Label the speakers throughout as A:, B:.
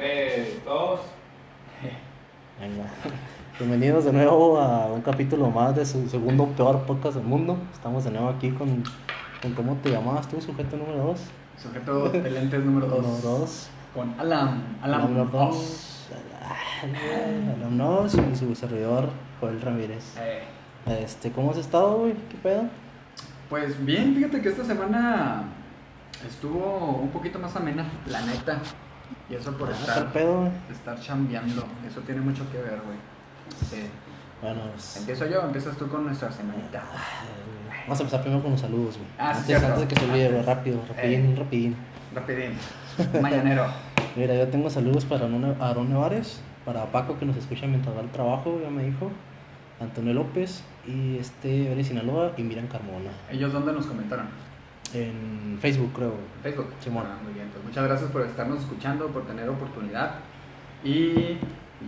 A: 3, 2.
B: Venga. Bienvenidos de nuevo a un capítulo más de su segundo peor podcast del mundo. Estamos de nuevo aquí con, con ¿cómo te llamabas tú, sujeto número 2?
A: Sujeto de lentes número 2.
B: Número 2.
A: Con Alan. Alan.
B: Número
A: Oh.
B: 2. Alan Nos y su servidor, Joel Ramírez.
A: Eh,
B: Este, ¿cómo has estado, güey? ¿Qué pedo?
A: pues bien, fíjate que esta semana estuvo un poquito más amena, la neta. Y eso por
B: Ah, ¿Qué
A: estar,
B: pedo,
A: estar chambeando. Eso tiene mucho que ver, güey. Sí.
B: Bueno, pues,
A: Empiezo yo, empiezas tú con nuestra semanita.
B: Vamos a empezar primero con los saludos, güey.
A: Ah,
B: antes,
A: cierto.
B: antes de que se olvide, güey, rápido, rapidín,
A: Eh.
B: rapidín.
A: Rapidín. Mañanero.
B: Mira, yo tengo saludos para Aaron Nevares, para Paco que nos escucha mientras va al trabajo, ya me dijo, Antonio López y este Ori Sinaloa y Miran Carmona.
A: ¿Ellos dónde nos comentaron?
B: En Facebook, creo.
A: Facebook.
B: Simón.
A: Ah, muy bien, pues muchas gracias por estarnos escuchando, por tener oportunidad. Y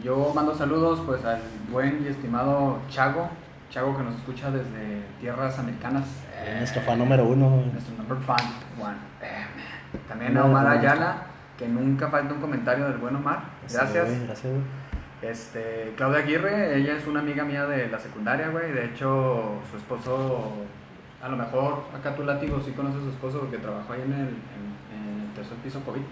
A: yo mando saludos pues al buen y estimado Chago, Chago que nos escucha desde tierras americanas.
B: Es nuestro fan número uno.
A: Nuestro number fan one. Eh, También a Omar. Ayala, que nunca falta un comentario del buen Omar. Gracias.
B: Sí, gracias.
A: Este, Claudia Aguirre, ella es una amiga mía de la secundaria, güey. De hecho, su esposo, a lo mejor acá tu látigo sí conoces a su esposo porque trabajó ahí en el, en- en el tercer piso COVID.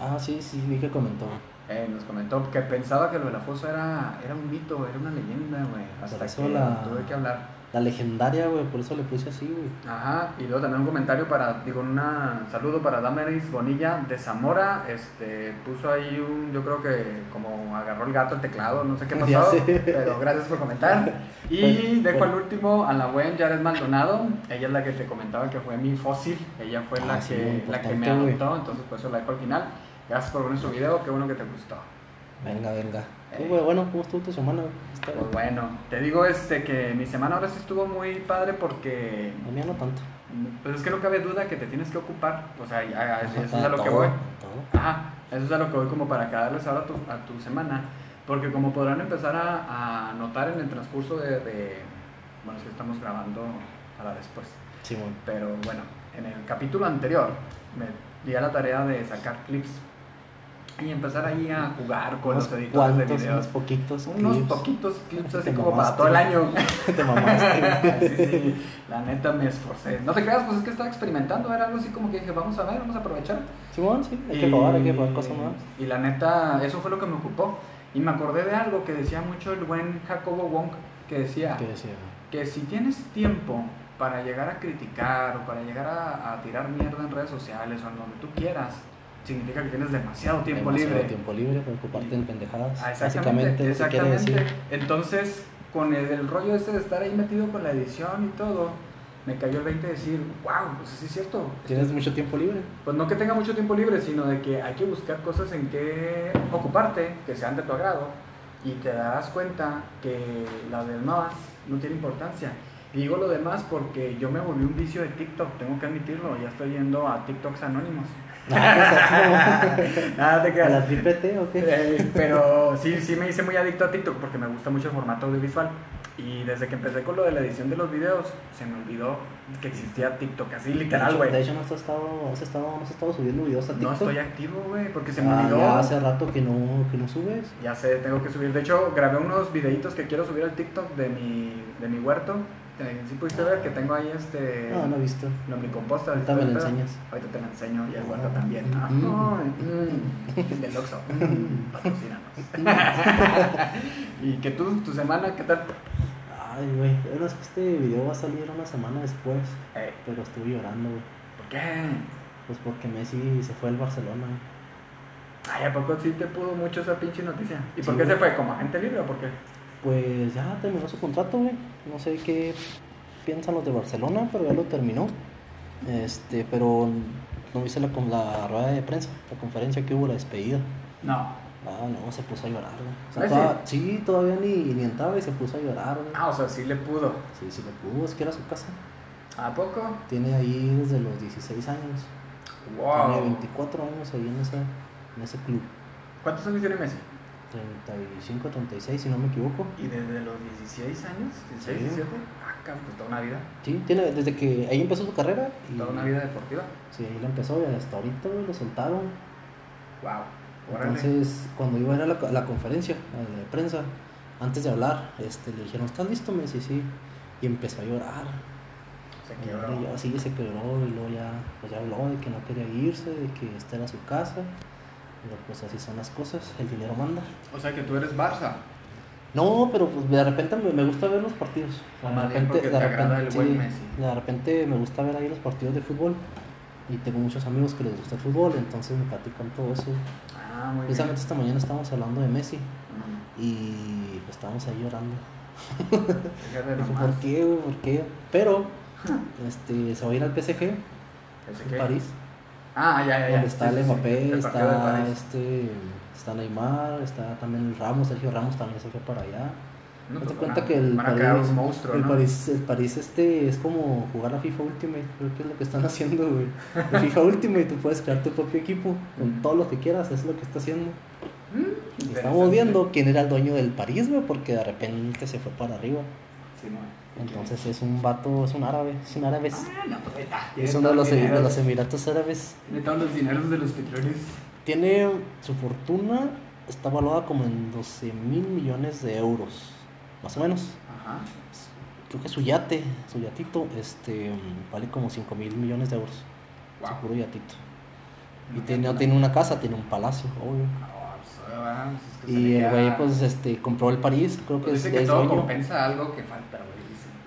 B: Ah, sí, sí, vi que comentó.
A: Eh, nos comentó que pensaba que lo de la fosa era, era un mito, era una leyenda, güey. Hasta que
B: la-
A: tuve que hablar.
B: La legendaria, güey, por eso le puse así, güey.
A: Ajá, y luego también un comentario para, digo, un saludo para Damaris Bonilla de Zamora, este, puso ahí un, yo creo que como agarró el gato el teclado, no sé qué pasó, pero gracias por comentar. Y dejo al último a la buen Jared Maldonado, ella es la que te comentaba que fue mi fósil, ella fue
B: Ah,
A: la,
B: sí,
A: que, la que me adoptó, entonces por eso la dejo al final. Gracias por ver nuestro video, qué bueno que te gustó.
B: Venga, venga.
A: Eh.
B: Sí, güey, bueno, ¿cómo estuvo tu semana?
A: Pues bueno, te digo este que mi semana ahora sí estuvo muy padre porque
B: A mí no tanto.
A: Pues es que no cabe duda que te tienes que ocupar, o sea, ya, eso, es a lo que voy.
B: todo.
A: Ajá, eso es a lo que voy como para darles ahora a tu, a tu semana, porque como podrán empezar a, a notar en el transcurso de, de- bueno, es que estamos grabando para después,
B: Simón.
A: pero bueno, en el capítulo anterior me di a la tarea de sacar clips y empezar ahí a jugar con los editores de videos.
B: unos poquitos.
A: Unos
B: clips.
A: poquitos clips así como para todo el año.
B: Te mamaste,
A: sí, sí, la neta me esforcé. No te creas, pues es que estaba experimentando, era algo así como que dije, vamos a ver, vamos a aprovechar.
B: Simón, sí, hay que probar, hay que probar cosas nuevas.
A: Y la neta, eso fue lo que me ocupó. Y me acordé de algo que decía mucho el buen Jacobo Wong, que decía
B: ¿Qué decía?
A: que si tienes tiempo para llegar a criticar o para llegar a, a tirar mierda en redes sociales o en donde tú quieras, significa que tienes demasiado tiempo
B: Demasiado
A: libre.
B: tiempo libre para ocuparte en pendejadas.
A: Ah,
B: Básicamente, eso quiere
A: exactamente.
B: decir.
A: Entonces, con el, el rollo este de estar ahí metido con la edición y todo, me cayó el 20 de decir, wow, pues sí es cierto.
B: Tienes mucho tiempo libre.
A: Pues no que tenga mucho tiempo libre, sino de que hay que buscar cosas en que ocuparte, que sean de tu agrado, y te darás cuenta que lo demás no tiene importancia. Y digo lo demás porque yo me volví un vicio de TikTok, tengo que admitirlo, ya estoy yendo a TikToks anónimos. Nada te
B: ¿A
A: creas.
B: la tripete o qué?
A: Eh, pero sí, sí me hice muy adicto a TikTok porque me gusta mucho el formato audiovisual. Y desde que empecé con lo de la edición de los videos, se me olvidó que existía TikTok, así literal, güey.
B: De hecho, no has estado, has estado, no has estado subiendo videos a
A: No
B: TikTok.
A: estoy activo, güey, porque se me
B: Ah,
A: olvidó.
B: ya hace rato que no, que no subes.
A: Ya sé, tengo que subir. De hecho, grabé unos videitos que quiero subir al TikTok de mi, de mi huerto. Eh, Sí pudiste ver que tengo ahí este...
B: No, no he visto.
A: Lombricomposta.
B: Ahorita me lo enseñas.
A: Ahorita te lo enseño y el
B: Ah,
A: también. Ay, mm, Del Oxxo. Mm, Patrocínanos. ¿Y que tú, tu semana, qué tal?
B: Ay, güey. Es que este video va a salir una semana después.
A: Eh,
B: Pero estuve llorando, güey.
A: ¿Por qué?
B: Pues porque Messi se fue al Barcelona.
A: Ay, ¿a poco sí te pudo mucho esa pinche noticia? ¿Y
B: Sí,
A: por qué se fue? ¿Como agente libre o por qué?
B: Pues ya terminó su contrato, güey. No sé qué piensan los de Barcelona, pero ya lo terminó. Este, pero no viste la, con la rueda de prensa, la conferencia que hubo, la despedida.
A: No.
B: Ah, no, se puso a llorar, güey. O sea,
A: ¿Ah, sí?
B: toda- sí, todavía ni, ni entraba y se puso a llorar, güey.
A: Ah, o sea, sí le pudo.
B: Sí, sí le pudo, es que era su casa.
A: ¿A poco?
B: Tiene ahí desde los 16 años. Tiene
A: Wow.
B: 24 años ahí en ese, en ese club.
A: ¿Cuántos años tiene Messi?
B: 35, 36, si no me equivoco.
A: ¿Y desde los 16 años? ¿16,
B: Sí.
A: 17? Ah, cabrón, pues toda una vida.
B: Sí, tiene, desde que ahí empezó su carrera. Y,
A: Toda una vida deportiva.
B: Sí, ahí lo empezó y hasta ahorita, lo soltaron.
A: Wow. Órale.
B: Entonces, cuando iba a ir a la, la conferencia de prensa, antes de hablar, este, le dijeron, ¿estás listo? Me dice, sí. Y empezó a llorar.
A: Se
B: Y
A: quebró.
B: yo, sí, se quebró y luego ya, pues ya habló de que no quería irse, de que esta era su casa. Pero pues así son las cosas, el dinero manda.
A: O sea que tú eres Barça.
B: No, pero pues de repente me, gusta ver los partidos.
A: O
B: de repente me gusta ver ahí los partidos de fútbol. Y tengo muchos amigos que les gusta el fútbol, entonces me platican todo eso.
A: Ah, muy bien.
B: Precisamente esta mañana estábamos hablando de Messi y pues estábamos ahí llorando. Dije. ¿Por qué? ¿Por qué? Pero este, se va a ir al PSG,
A: ¿Ese
B: en? París,
A: Ah, ya, ya,
B: donde está
A: Sí,
B: el
A: sí, sí.
B: Mbappé,
A: partido de
B: está, este, está Neymar, está también el Ramos, Sergio Ramos también se fue para allá.
A: No,
B: Date
A: pues,
B: cuenta que el París,
A: monstruo,
B: el
A: ¿no?
B: París, el París este es como jugar a FIFA Ultimate, creo que es lo que están haciendo, güey. El FIFA Ultimate tú puedes crear tu propio equipo con
A: Mm.
B: todo lo que quieras, es lo que está haciendo.
A: Mm,
B: Y estamos viendo quién era el dueño del París, güey, porque de repente se fue para arriba.
A: Sí.
B: Entonces es un vato, es un árabe, es un árabe.
A: Ah, no, pues.
B: Es uno de los, de los Emiratos Árabes.
A: Tiene todos los dineros de los petróleos.
B: Tiene su fortuna, está valuada como en 12 mil millones de euros, más o menos.
A: Ajá.
B: Creo que su yate, su yatito, este, vale como 5 mil millones de euros.
A: Wow.
B: Su puro yatito. Y
A: No
B: tiene, no tiene una casa, tiene un palacio, obvio.
A: Ah, pues, es que
B: Y el güey, pues, este, compró el París, creo que
A: Pues
B: es,
A: dice que
B: es
A: todo
B: dueño.
A: compensa algo que falta, güey.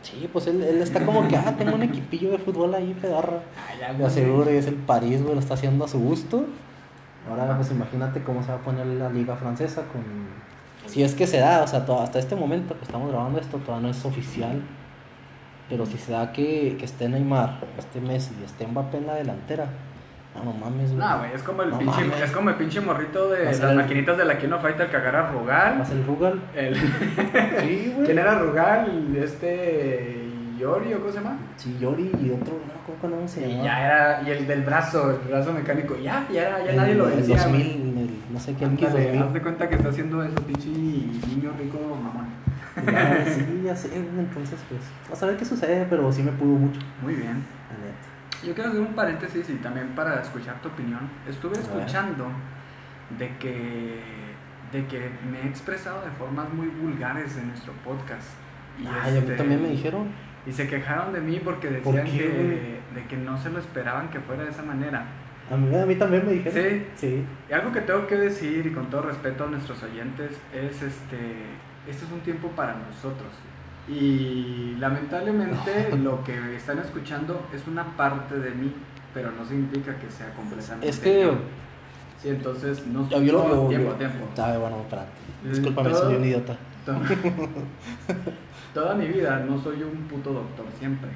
B: Sí, pues él, él está como que, ah, tengo un equipillo de fútbol ahí, pedarra.
A: Ah,
B: aseguro, y es el París, güey, lo está haciendo a su gusto. Ahora, pues imagínate cómo se va a poner la liga francesa con... Si es que se da, o sea, hasta este momento que estamos grabando esto todavía no es oficial. Pero si se da que, que esté Neymar, esté Messi y esté Mbappé en la delantera, no, no mames, güey.
A: No, güey, es como el
B: No
A: pinche,
B: mames.
A: es como el pinche morrito de las
B: el-
A: maquinitas de la Kino Fighter que agarra Rugal.
B: ¿Vas el Rugal?
A: El,
B: Sí, güey.
A: ¿Quién era Rugal? Este. Yori, ¿o cómo se llama?
B: Sí, Yori y otro, no, ¿cómo, cómo se
A: Y
B: llama?
A: ya era. Y el del brazo, el brazo mecánico. Ya, ya, era, ya nadie lo
B: El
A: decía.
B: 2000,
A: güey.
B: el, no sé qué,
A: Ándale,
B: X2000.
A: haz de cuenta que está haciendo eso, pinche niño rico, mamón.
B: Ya, sí, ya sé, entonces pues, a ver qué sucede, pero sí me pudo mucho,
A: Muy bien. Yo quiero hacer un paréntesis y también para escuchar tu opinión. Estuve escuchando de que, de que me he expresado de formas muy vulgares en nuestro podcast. Y,
B: Ay, a mí
A: este,
B: también me dijeron.
A: Y se quejaron de mí porque
B: ¿Por
A: decían que, de que no se lo esperaban que fuera de esa manera.
B: A mí, a mí también me dijeron.
A: Sí.
B: Sí.
A: Y algo que tengo que decir y con todo respeto a nuestros oyentes es este, este es un tiempo para nosotros. Y lamentablemente lo que están escuchando es una parte de mí, pero no significa que sea completamente
B: Es que.
A: yo. Sí, entonces no
B: Yo, lo
A: tiempo,
B: yo-
A: tiempo.
B: Ah, bueno, espérate.
A: Eh,
B: Discúlpame,
A: todo-
B: soy un idiota.
A: To- Toda mi vida no soy un puto doctor siempre.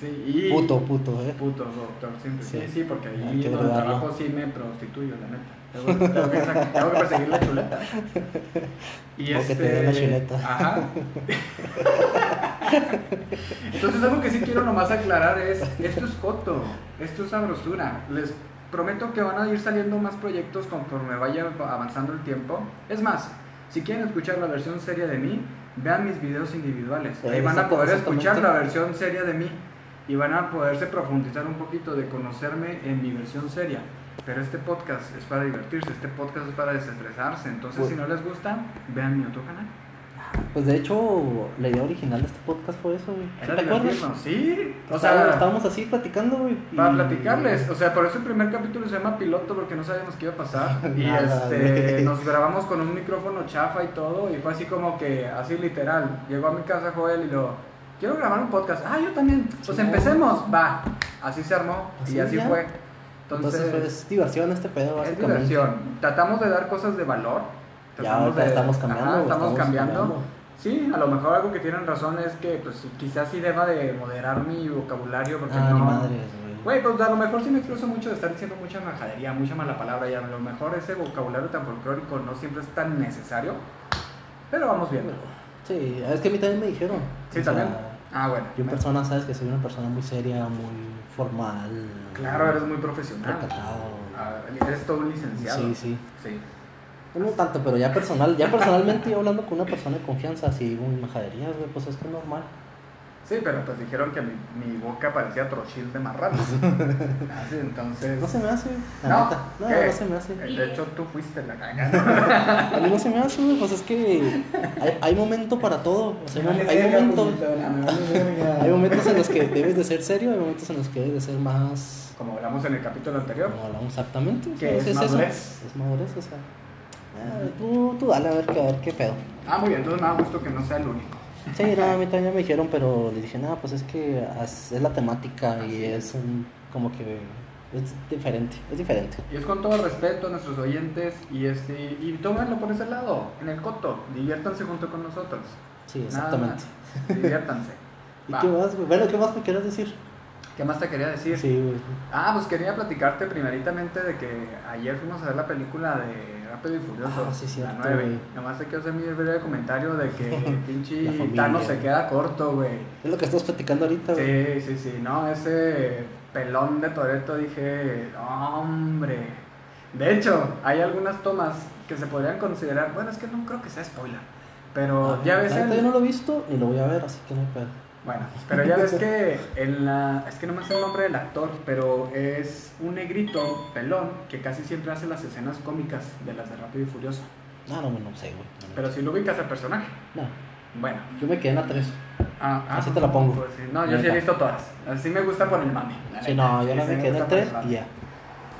A: Sí, y
B: Puto, puto, eh.
A: Puto doctor, siempre. Sí,
B: Sí.
A: sí, porque ahí donde trabajo sí me prostituyo, la neta. Tengo, tengo que, sa- tengo que perseguir la chuleta. Y
B: O que te den la chuleta.
A: Ajá. Entonces, algo que sí quiero nomás aclarar es: esto es coto, esto es sabrosura. Les prometo que van a ir saliendo más proyectos conforme vaya avanzando el tiempo. Es más, si quieren escuchar la versión seria de mí, vean mis videos individuales. Ahí
B: Eh,
A: van a poder escuchar la versión seria de mí y van a poderse profundizar un poquito de conocerme en mi versión seria. Pero este podcast es para divertirse, este podcast es para desestresarse. Entonces, si no les gusta, vean mi otro canal.
B: Pues de hecho, la idea original de este podcast fue eso, güey. ¿Sí
A: Era
B: ¿Te acuerdas?
A: sí. O
B: sea, estábamos así platicando, güey. y-
A: para platicarles. O sea, por eso el primer capítulo se llama piloto porque no sabíamos qué iba a pasar. Y
B: Nada,
A: este,
B: güey.
A: nos grabamos con un micrófono chafa y todo. Y fue así como que, así literal. Llegó a mi casa Joel y lo, quiero grabar un podcast. Ah, yo también. Pues
B: Sí,
A: empecemos. Va. Así se armó.
B: Así
A: y así
B: ya.
A: fue.
B: Entonces,
A: Entonces,
B: pues, es diversión este pedo,
A: es
B: básicamente.
A: diversión. Tratamos de dar cosas de valor.
B: Ya
A: Tratamos de-
B: estamos cambiando.
A: Ajá, estamos cambiando. Sí, a lo mejor algo que tienen razón es que pues quizás sí deba de moderar mi vocabulario porque
B: Ah,
A: no...
B: ni madres, güey.
A: Pues a lo mejor sí me expreso mucho de estar diciendo mucha majadería, mucha mala palabra y a lo mejor ese vocabulario tan folclórico no siempre es tan necesario, pero vamos viendo.
B: Sí, es que a mí también me dijeron.
A: Sí,
B: O sea,
A: también. Ah, bueno.
B: Yo en persona, sabes que soy una persona muy seria, muy formal.
A: Claro, eres muy profesional.
B: Recatado.
A: Ah, eres todo un licenciado.
B: Sí, sí.
A: Sí.
B: No tanto, pero ya personal, ya personalmente yo hablando con una persona de confianza, así digo majaderías, güey, pues es que es normal.
A: Sí, pero pues dijeron que mi, mi boca parecía trochil de marrano. Así, entonces.
B: No se me hace, la
A: No,
B: neta. No,
A: ¿qué?
B: no se me hace.
A: De hecho, tú fuiste la cagada.
B: A mí no se me hace, güey, pues es que hay, hay momento para todo. O sea, hay momentos, hay momentos en los que debes de ser serio, hay momentos en los que debes de ser más...
A: Como hablamos en el capítulo anterior.
B: Como hablamos exactamente.
A: Que es
B: eso.
A: madurez.
B: Es madurez, o sea. tú, tú dale a ver, qué- a ver qué pedo.
A: Ah, muy bien, entonces me da gusto que no sea el único.
B: Sí, no, a mí también me dijeron, pero le dije, no, pues es que es la temática y es un, como que es diferente, es diferente.
A: Y es con todo respeto a nuestros oyentes y este y tómenlo por ese lado, en el coto, diviértanse junto con nosotros.
B: Sí,
A: Nada
B: exactamente.
A: más. Diviértanse.
B: ¿Y
A: Va.
B: qué más? Bueno, ¿qué más me quieres decir?
A: ¿Qué más te quería decir?
B: Sí, güey.
A: Ah, pues quería platicarte primeritamente de que ayer fuimos a ver la película de Rápido y Furioso,
B: Ah, sí,
A: la
B: cierto,
A: 9.
B: güey.
A: Nomás te quiero hacer mi breve comentario de que
B: La
A: pinche. Thanos se queda corto, güey.
B: Es lo que estamos platicando ahorita, güey.
A: Sí, sí, sí, no, ese pelón de Toreto dije, hombre. De hecho, hay algunas tomas que se podrían considerar, bueno, es que no creo que sea spoiler, pero
B: Ah,
A: ya ves
B: la
A: el-
B: Yo no lo he visto ni lo voy a ver, así que no hay pedo.
A: Bueno, pero ya ves que en la. Es que no me sé el nombre del actor, pero es un negrito pelón que casi siempre hace las escenas cómicas de las de Rápido y Furioso.
B: No, no, no sé, güey. No, no.
A: Pero si lo ubicas al personaje.
B: No,
A: Bueno.
B: yo me quedé en la 3.
A: Ah, ah,
B: Así te la pongo.
A: pues sí. No, yo sí he visto todas. Así me gusta por el mami. la
B: Sí, no, yo no me quedé en
A: por
B: 3
A: mami.
B: y ya.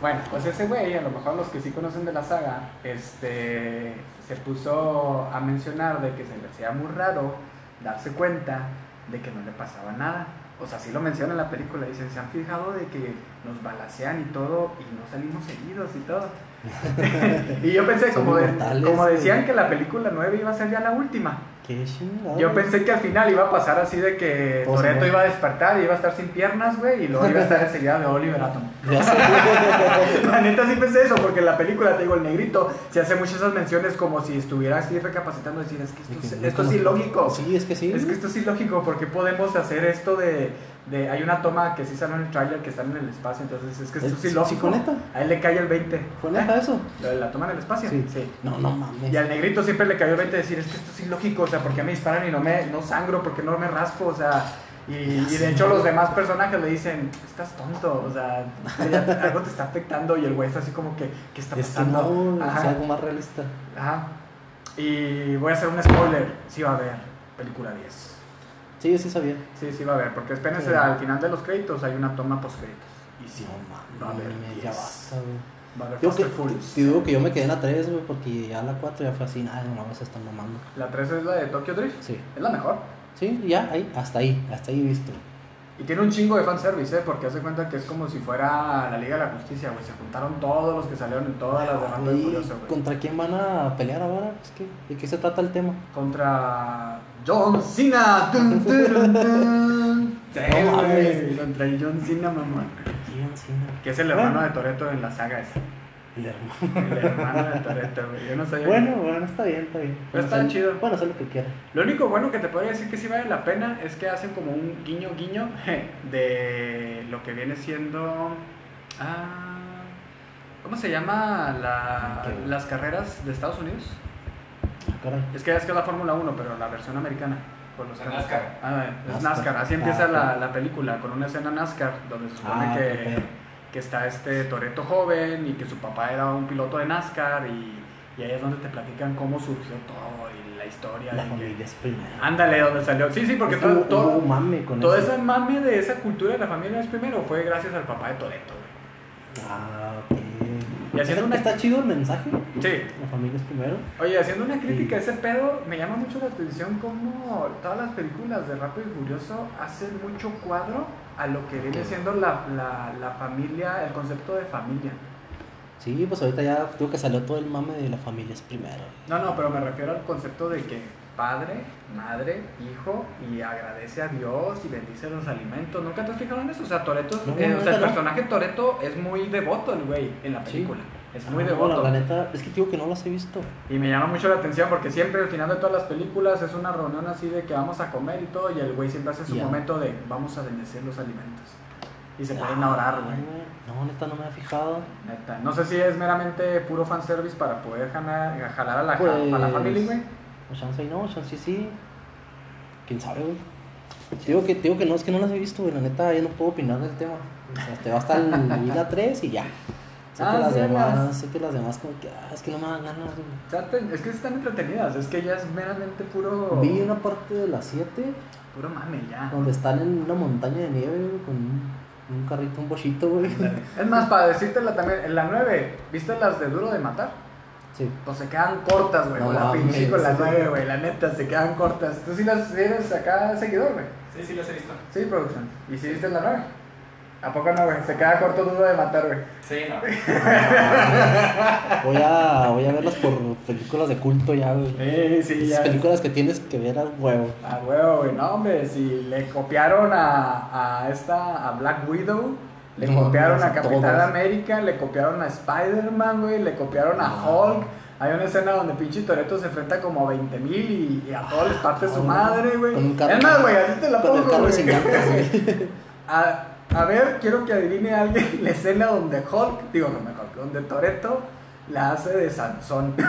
A: Bueno, pues ese güey, a lo mejor los que sí conocen de la saga, este, se puso a mencionar de que se le hacía muy raro darse cuenta de que no le pasaba nada. O sea, sí lo menciona en la película, dicen, se han fijado de que nos balacean y todo y no salimos heridos y todo. y yo pensé, como, de- como decían que la película 9 iba a ser ya la última.
B: Qué.
A: Yo pensé que al final iba a pasar así de que
B: Pues,
A: Toreto iba a despertar y iba a estar sin piernas, güey, y luego iba a estar enseguida de Oliver Atom. La neta sí pensé eso, porque en la película, te digo, el negrito se hace muchas esas menciones como si estuviera así recapacitando, decir, es que esto, es- esto es ilógico.
B: Sí, es que sí.
A: Es que esto es ilógico, porque podemos hacer esto de, de... Hay una toma que sí sale en el trailer que están en el espacio, entonces es que esto
B: Es-
A: es
B: sí, fue neta.
A: A él le cae el 20.
B: ¿Fue neta eso?
A: ¿La, la toma en el espacio?
B: Sí.
A: sí.
B: No, no mames.
A: Y al negrito siempre le cayó el 20 de decir, es que esto es ilógico, o sea, ¿por qué me disparan y no me no sangro? ¿Por qué no me raspo? O sea, y, y de hecho los demás personajes le dicen, estás tonto, o sea, algo te está afectando y el güey está así como que, ¿qué está
B: Es que
A: pasando?
B: es algo más realista.
A: ajá. Y voy a hacer un spoiler, sí va a haber película 10.
B: Sí, sí sabía.
A: Sí, sí va a haber, porque espérense,
B: Sí.
A: al final de los créditos hay una toma post créditos. Y sí,
B: No
A: va a haber
B: mames,
A: 10.
B: ya basta, güey.
A: Va a haber
B: Yo que, te digo que yo me quedé en la 3, güey, porque ya la 4 ya fue así, nada, no mames, se están mamando.
A: La 3 es la de Tokyo Drift,
B: Sí.
A: es la mejor.
B: Sí, ya, ahí, hasta ahí, hasta ahí visto.
A: Y tiene un chingo de fanservice, ¿eh? Porque hace cuenta que es como si fuera la Liga de la Justicia, güey. Se juntaron todos los que salieron en todas las de Rápido y
B: ¿Y
A: Furioso, güey.
B: ¿Contra quién van a pelear ahora? Es que, ¿De qué se trata el tema?
A: Contra John Cena. Dun, dun, dun. Sí,
B: No mames.
A: Contra el John Cena, mamá.
B: Sí, no.
A: Que es el hermano de Toreto en la saga esa.
B: El hermano.
A: El hermano de Toreto, güey. Yo no sabía.
B: Bueno, bueno, está bien, está bien.
A: Pero está chido.
B: Bueno, sé lo que quiera.
A: Lo único bueno que te podría decir que sí vale la pena es que hacen como un guiño guiño de lo que viene siendo ah, ¿cómo se llama la- las carreras de Estados Unidos?
B: Ah, Caray.
A: Es que es que es la Fórmula 1, pero la versión americana. Con los
C: La
A: carros.
C: NASCAR.
A: Ah, es
B: NASCAR.
A: NASCAR. Así
B: Ah,
A: empieza
B: ok.
A: la, la película, con una escena NASCAR, donde se supone
B: Ah,
A: que, que está este Toreto joven y que su papá era un piloto de NASCAR y, y ahí es donde te platican cómo surgió todo y la historia.
B: La
A: que-
B: familia es primero.
A: Ándale, donde salió. Sí, sí, porque
B: Es
A: todo, todo,
B: un mame con
A: todo
B: eso.
A: ese mame de esa cultura de la familia es primero fue gracias al papá de Toreto, güey.
B: Ah, ok.
A: Y haciendo
B: ¿Está,
A: una-
B: está chido el mensaje?
A: Sí.
B: La familia es primero.
A: Oye, haciendo una crítica a ese pedo, me llama mucho la atención cómo todas las películas de Rápido y Furioso hacen mucho cuadro a lo que viene siendo la, la, la familia, el concepto de familia.
B: Sí, pues ahorita ya digo que salió todo el mame de la familia es primero.
A: No, no, pero me refiero al concepto de que padre, madre, hijo y agradece a Dios y bendice los alimentos. ¿Nunca te has fijado en eso? O sea, Toreto,
B: No,
A: eh, o
B: no,
A: sea, el
B: no.
A: personaje Toreto es muy devoto, el güey, en la
B: Sí.
A: película. Es muy
B: Ah,
A: devoto.
B: La, la neta, es que digo que no las he visto.
A: Y me llama mucho la atención porque siempre al final de todas las películas es una reunión así de que vamos a comer y todo y el güey siempre hace su momento de vamos a bendecir los alimentos. Y se pueden orar, güey.
B: No, neta, no me he fijado.
A: Neta. No sé si es meramente puro fanservice para poder jalar, jalar a la,
B: Pues,
A: a la familia, güey.
B: O chance y no, chance y sí. ¿Quién sabe, güey? Digo que, digo que no, es que no las he visto, güey. La neta, yo no puedo opinar del tema. O sea, te va hasta el Vida 3 y ya. Sé
A: Ah,
B: que las
A: sí,
B: demás,
A: las-
B: sé que las demás como que, ah, es que no me dan ganas, güey.
A: Es que están entretenidas, es que ya es meramente puro.
B: Vi una parte de las 7
A: Puro mame ya.
B: donde están en una montaña de nieve, güey, con un, un carrito, un bochito, güey.
A: Es más, para decírtela también, en la 9, ¿viste las de Duro de Matar?
B: Sí.
A: Pues se quedan cortas, güey,
B: No
A: con la pinche con la
B: sí.
A: 9, güey, la neta, se quedan cortas. Tú sí las eres acá seguidor, güey.
C: Sí, sí, los he visto.
A: Sí, producción. ¿Y si viste la 9? ¿A poco no, güey? Se queda corto Duro de Matar, güey.
C: Sí, no.
B: Voy a, voy a verlas por películas de culto ya, güey.
A: Sí, sí,
B: Esas películas que tienes que ver al huevo.
A: Ah, huevo, güey, no, hombre, si le copiaron a, a esta, a Black Widow, le
B: No,
A: copiaron a Capitán
B: todos.
A: América, le copiaron a Spider-Man, güey, le copiaron a. Hulk. Hay una escena donde pinche Toreto se enfrenta como a 20 mil y, y a todos les parte su madre, güey. Es más, güey, así te la pongo, güey. A, a ver, quiero que adivine alguien la escena donde Hulk, digo, no me Hulk, donde Toreto la hace de Sansón.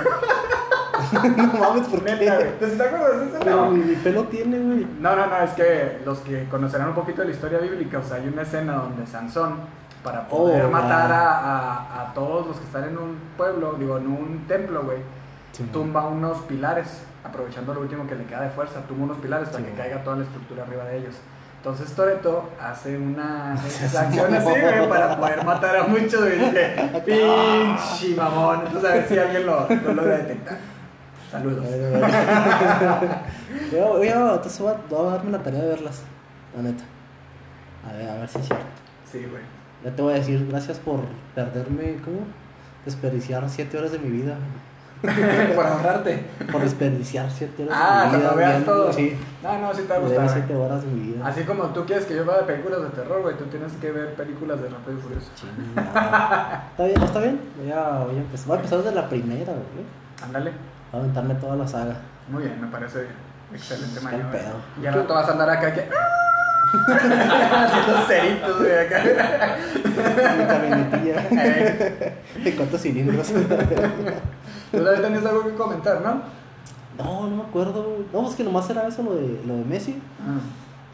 B: no mames, ¿por
A: Neta,
B: qué?
A: güey. ¿Te acuerdas de esa
B: Pero
A: escena?
B: ni, ni pelo tiene, güey.
A: No, no, no, es que los que conocerán un poquito de la historia bíblica, o sea, hay una escena donde Sansón, para poder
B: Oh,
A: matar
B: ya.
A: a, a- a todos los que están en un pueblo, digo, en un templo, güey,
B: Sí,
A: tumba unos pilares, aprovechando lo último que le queda de fuerza, tumba unos pilares para
B: Sí.
A: que caiga toda la estructura arriba de ellos. Entonces Toreto hace una acción así, güey, para poder matar a muchos, güey. pinche mamón. Entonces a ver si alguien lo, lo logra detectar. Saludos.
B: Voy a, voy a, entonces voy a, voy a darme la tarea de verlas, la neta. A ver, a ver si es cierto.
A: Sí, güey.
B: Ya te voy a decir, gracias por perderme, ¿cómo? Desperdiciar 7 horas de mi vida.
A: por ahorrarte.
B: Por desperdiciar 7 horas
A: Ah,
B: de mi vida.
A: cuando veas todo.
B: Sí,
A: No, no, sí te va a gustar.
B: debe
A: güey.
B: 7 horas de mi vida.
A: Así como tú quieres que yo vea películas de terror, güey, tú tienes que ver películas de Rápido y Furioso.
B: Chingada. ¿Está bien? ¿Está bien? Voy a, voy a empezar. Voy a empezar desde la primera, güey.
A: Ándale.
B: Voy a aventarme toda la saga.
A: Muy bien, me parece bien. Excelente
B: Está
A: mañana.
B: el pedo.
A: Y al rato vas a andar acá que. Haciendo ceritos, güey, acá.
B: Mi camionetilla. ¿De cuántos cilindros?
A: Tú también tenías algo que comentar, ¿no?
B: No, no me acuerdo. güey. No, es que nomás era eso lo de, lo de Messi.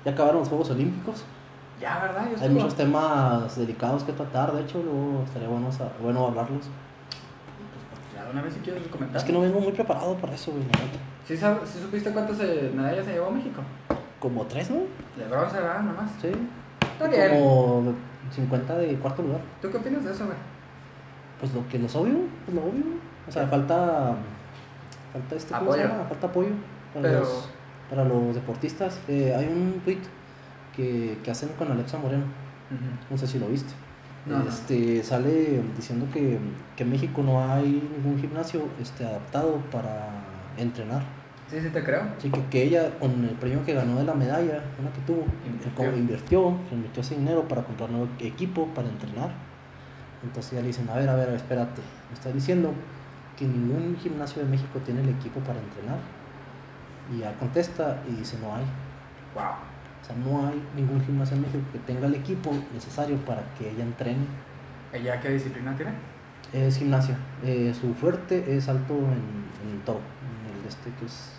B: Ya acabaron los Juegos Olímpicos.
A: Ya, ¿verdad? Ya
B: Hay muchos temas delicados que tratar, de hecho, luego estaría bueno, bueno hablarlos.
A: Pues, ya, de una vez si quieres comentar.
B: Es que no vengo muy preparado para eso, güey. la.
A: ¿Sí, sí supiste cuántas eh, medallas se llevó México?
B: Como tres, ¿no?
A: De bronce, ¿verdad? Nomás.
B: Sí.
A: Está bien.
B: Como 50 de cuarto lugar.
A: ¿Tú qué opinas de eso, güey?
B: Pues lo que los obvio, pues lo obvio. O sea, falta. Falta este ¿cómo se llama? Falta apoyo para,
A: Pero-
B: los, para los deportistas. Eh, hay un tweet que, que hacen con Alexa Moreno. No sé si lo viste.
A: No, no.
B: este sale diciendo que, que en México no hay ningún gimnasio este, adaptado para entrenar.
A: Sí, sí te creo.
B: Así que, que ella, con el premio que ganó de la medalla, una que tuvo,
A: Invirtió.
B: invirtió, invirtió ese dinero para comprar nuevo equipo para entrenar. Entonces ya le dicen, a ver, a ver, espérate, me estás diciendo que ningún gimnasio de México tiene el equipo para entrenar. Y ya contesta y dice, no hay.
A: Wow.
B: O sea, no hay ningún gimnasio en México que tenga el equipo necesario para que ella entrene.
A: ¿Ella qué disciplina tiene?
B: Es gimnasia. Eh, su fuerte es alto en, en el toro. En el este que es.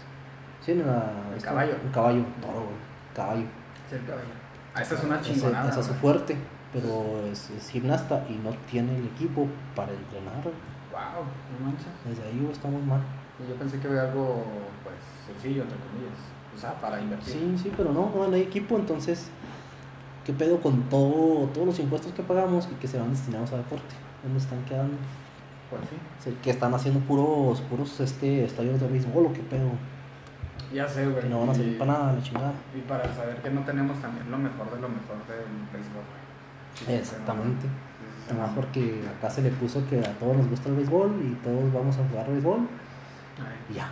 B: Sí, en la.
A: El caballo.
B: Un caballo, toro, güey. Caballo.
A: Sí, el cabello. Ah, esta es una chingonada.
B: Esa es su fuerte. Pero es, es gimnasta y no tiene el equipo para entrenar.
A: Wow, no manches.
B: Desde ahí güey, está muy mal.
A: Yo pensé que había algo, pues, sencillo, entre comillas. O sea, para invertir.
B: Sí, sí, pero no, no hay equipo. Entonces, ¿qué pedo con todo, todos los impuestos que pagamos y que se van destinados a deporte? ¿Dónde están quedando?
A: Pues sí.
B: O sea, que están haciendo puros, puros este, estadios de béisbol o qué pedo.
A: Ya sé, güey.
B: Que no van a servir
A: Y-
B: para nada, la chingada.
A: Y para saber que no tenemos también lo mejor de lo mejor del béisbol, güey. Sí,
B: Exactamente.
A: sí,
B: Además porque acá se le puso que a todos nos gusta el béisbol y todos vamos a jugar béisbol.
A: Ay.
B: Y ya,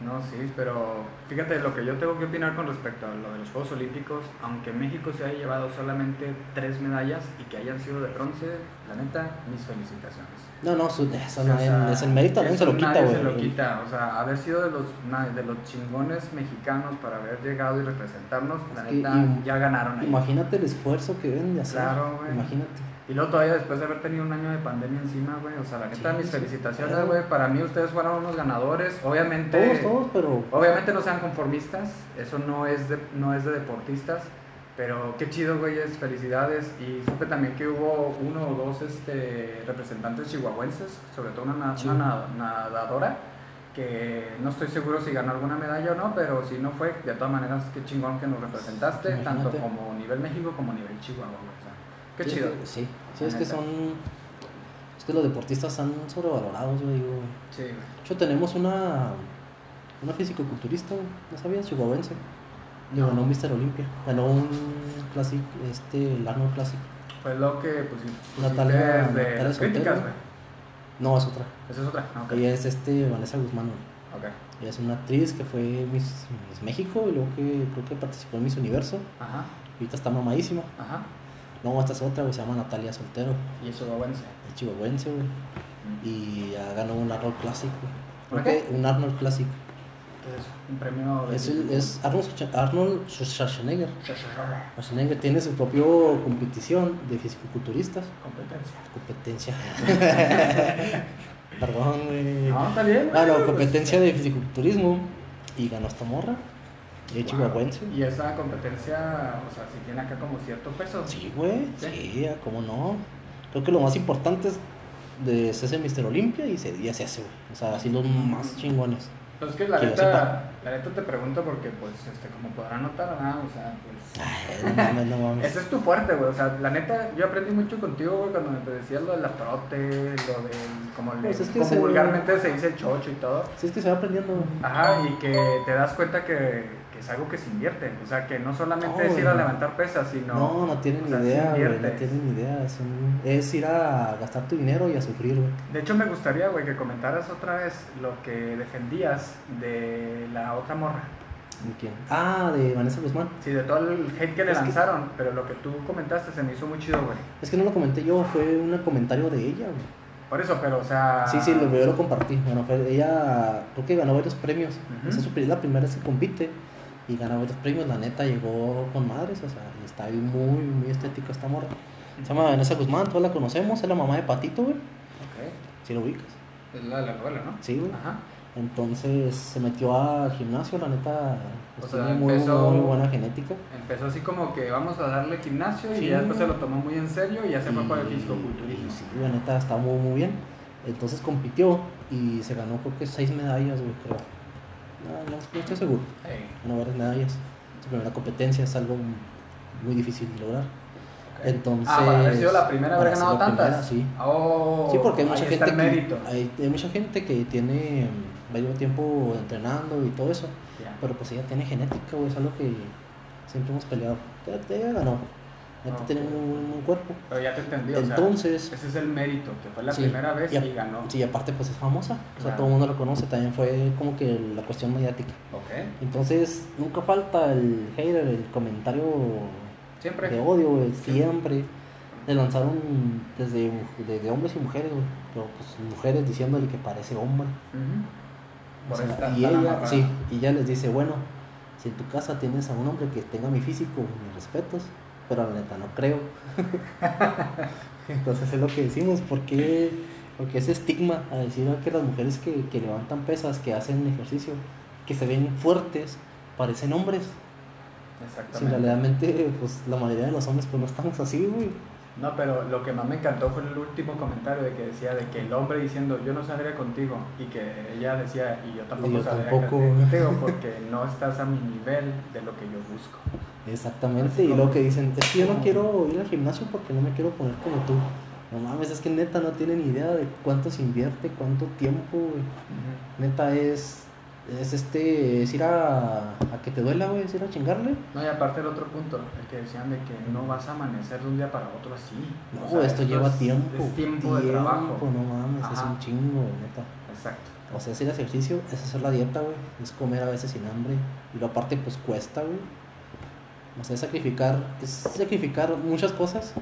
B: no.
A: No, sí, pero fíjate lo que yo tengo que opinar con respecto a lo de los Juegos Olímpicos, aunque México se haya llevado solamente tres medallas y que hayan sido de bronce, la neta, mis felicitaciones.
B: No, no, su- eso
A: O
B: nadie-
A: sea,
B: es el mérito, nadie se lo quita, güey.
A: se lo quita, o sea, haber sido de los, de los chingones mexicanos para haber llegado y representarnos, la
B: que
A: neta, ya ganaron ahí.
B: Imagínate el esfuerzo que deben de hacer.
A: Claro, güey.
B: Imagínate.
A: Y luego todavía después de haber tenido un año de pandemia encima, güey. O sea, la neta,
B: Sí,
A: mis
B: sí,
A: felicitaciones,
B: claro.
A: güey. Para mí ustedes fueron unos ganadores. Obviamente.
B: Todos, todos, pero.
A: Obviamente no sean conformistas, eso no es de, no es de deportistas, pero qué chido, güeyes, felicidades. Y supe también que hubo uno o dos este, representantes chihuahuenses, sobre todo una,
B: Sí.
A: nadadora, que no estoy seguro si ganó alguna medalla o no, pero si no fue, de todas maneras, qué chingón que nos representaste, tanto como nivel México como nivel Chihuahua, qué
B: Sí,
A: chido.
B: Sí, sí, es que son. Es que los deportistas están sobrevalorados, yo digo.
A: Sí, güey.
B: De hecho, tenemos una. Una fisicoculturista, ¿no sabías? Chihuahuense. Y
A: No.
B: ganó un Mr. Olympia. Ganó un Classic, este, el Arnold Classic.
A: Fue lo que pusi-
B: Natalia-
A: pusiste de
B: Natalia
A: las críticas, güey.
B: No, es otra.
A: Esa es otra. Ah, ok.
B: Ella es este, Vanessa Guzmán. güey.
A: Ok.
B: Ella es una actriz que fue Miss, Miss México y luego que creo que participó en Miss Universo.
A: Ajá,
B: Ahorita está mamadísima.
A: ajá.
B: No, esta es otra, güey, se llama Natalia Soltero.
A: Y eso va buense.
B: Es chihuahuense, güey. Y ya ganó un Arnold Classic, güey.
A: ¿Un
B: Creo que Un Arnold Classic.
A: ¿Qué es eso? Un premio de
B: Es, el- es Arnold, Schwarzenegger- Arnold Schwarzenegger.
A: Competencia.
B: Schwarzenegger tiene su propia competición de fisicoculturistas. Competencia. Perdón, güey.
A: No, está bien.
B: Ah, no,
A: güey,
B: competencia de fisiculturismo. Y ganó esta morra. Y es chihuahuense.
A: Y esa competencia, o sea, si tiene acá como cierto peso.
B: Sí, güey.
A: Sí.
B: Sí, ah, ¿cómo no? Creo que lo más importante es de ese Mr. Olimpia y se, ya se hace, güey. O sea, así los más chingones.
A: Pues es que la neta, la neta te pregunto porque, pues, este, como podrán notar, ¿verdad? O sea, pues...
B: Ay, no mames, no mames.
A: Ese es tu fuerte, güey. O sea, la neta, yo aprendí mucho contigo, güey, cuando me decías lo de la prote, lo de, como, le-
B: Pues es que
A: como
B: se-
A: vulgarmente se dice chocho y todo.
B: Sí, es que se va aprendiendo, güey.
A: Ajá, y que te das cuenta que es algo que se invierte. O sea, que no solamente
B: No,
A: es ir a levantar pesas, sino.
B: No, no tienen ni
A: sea,
B: idea, güey. No tienen ni idea. Es, un- es ir a gastar tu dinero y a sufrir, güey.
A: De hecho, me gustaría, güey, que comentaras otra vez lo que defendías de la otra morra.
B: ¿De quién? Ah, de Vanessa Guzmán.
A: Sí, de todo el hate que le
B: Es que-
A: lanzaron, pero lo que tú comentaste se me hizo muy chido, güey.
B: Es que no lo comenté yo, fue un comentario de ella, güey.
A: Por eso, pero, o sea.
B: Sí, sí, lo, yo lo compartí. Bueno, fue, ella creo que ganó varios premios. Esa es la primera vez que compite y gana varios premios. La neta llegó con madres, o sea, y está ahí muy, muy estética esta morra. Se llama Vanessa Guzmán, todos la conocemos, es la mamá de Patito, güey.
A: Ok.
B: Si lo ubicas.
A: Es la de la novela, ¿no?
B: Sí, güey.
A: Ajá.
B: Entonces se metió al gimnasio, la neta, pues,
A: O sea,
B: tiene muy,
A: empezó-
B: muy buena genética.
A: Empezó así como que vamos a darle gimnasio
B: Sí.
A: y ya después se lo tomó muy en serio y ya se fue
B: Y-
A: por el fisicoculturismo.
B: y Sí, la neta está muy, muy bien. Entonces compitió y se ganó creo que seis medallas, güey, creo. No, no, no estoy seguro.
A: Ey,
B: Ganó varias medallas. Su primera competencia es algo muy difícil de lograr. Entonces,
A: Ah, para haber sido la primera haber ganado tantas.
B: primera, sí.
A: Oh,
B: Sí, porque hay mucha gente que, hay, hay mucha gente que tiene varios tiempo entrenando y todo eso, pero pues ella tiene genética, güey, es algo que siempre hemos peleado. Ella, ella ganó. Ella
A: Ok.
B: tiene un buen, cuerpo.
A: Pero ya te entendí, o sea,
B: Entonces,
A: ese es el mérito, que fue la
B: Sí,
A: primera vez
B: y
A: y,
B: a-
A: ganó.
B: sí, aparte pues es famosa, o sea, todo el mundo la conoce, también fue como que la cuestión mediática.
A: Ok.
B: Entonces, nunca falta el hater, el comentario
A: Siempre.
B: de odio, güey, siempre. Le lanzaron desde, desde hombres y mujeres, güey. Pero pues mujeres diciéndole que parece hombre.
A: Ujú.
B: O
A: Por
B: sea,
A: esta
B: y ella,
A: amarrada.
B: sí, y ella les dice, bueno, si en tu casa tienes a un hombre que tenga mi físico, mis respetos, pero la neta no creo. Entonces es lo que decimos, porque porque ese estigma a decir que las mujeres que, que levantan pesas, que hacen ejercicio, que se ven fuertes, parecen hombres. Si
A: Exactamente.
B: realmente, pues la mayoría de los hombres pues no estamos así, güey.
A: No, pero lo que más me encantó fue el último comentario de que decía de que el hombre diciendo yo no saldría contigo y que ella decía y yo tampoco
B: Y yo
A: saldría
B: tampoco.
A: contigo porque no estás a mi nivel de lo que yo busco.
B: Exactamente, y luego que dicen, es que yo no quiero ir al gimnasio porque no me quiero poner como tú. No mames, es que neta no tienen idea de cuánto se invierte, cuánto tiempo, güey. Neta es, es este, es ir a, a que te duela, güey, es ir a chingarle.
A: No, y aparte el otro punto, el que decían de que no vas a amanecer de un día para otro así.
B: No,
A: O sea,
B: esto lleva
A: es-
B: tiempo.
A: Es tiempo, de trabajo.
B: no mames, es un chingo, güey, neta.
A: Exacto.
B: O sea, es ir a ejercicio, es hacer la dieta, güey. Es comer a veces sin hambre. Y lo aparte, pues cuesta, güey. O sea, es sacrificar, es sacrificar muchas cosas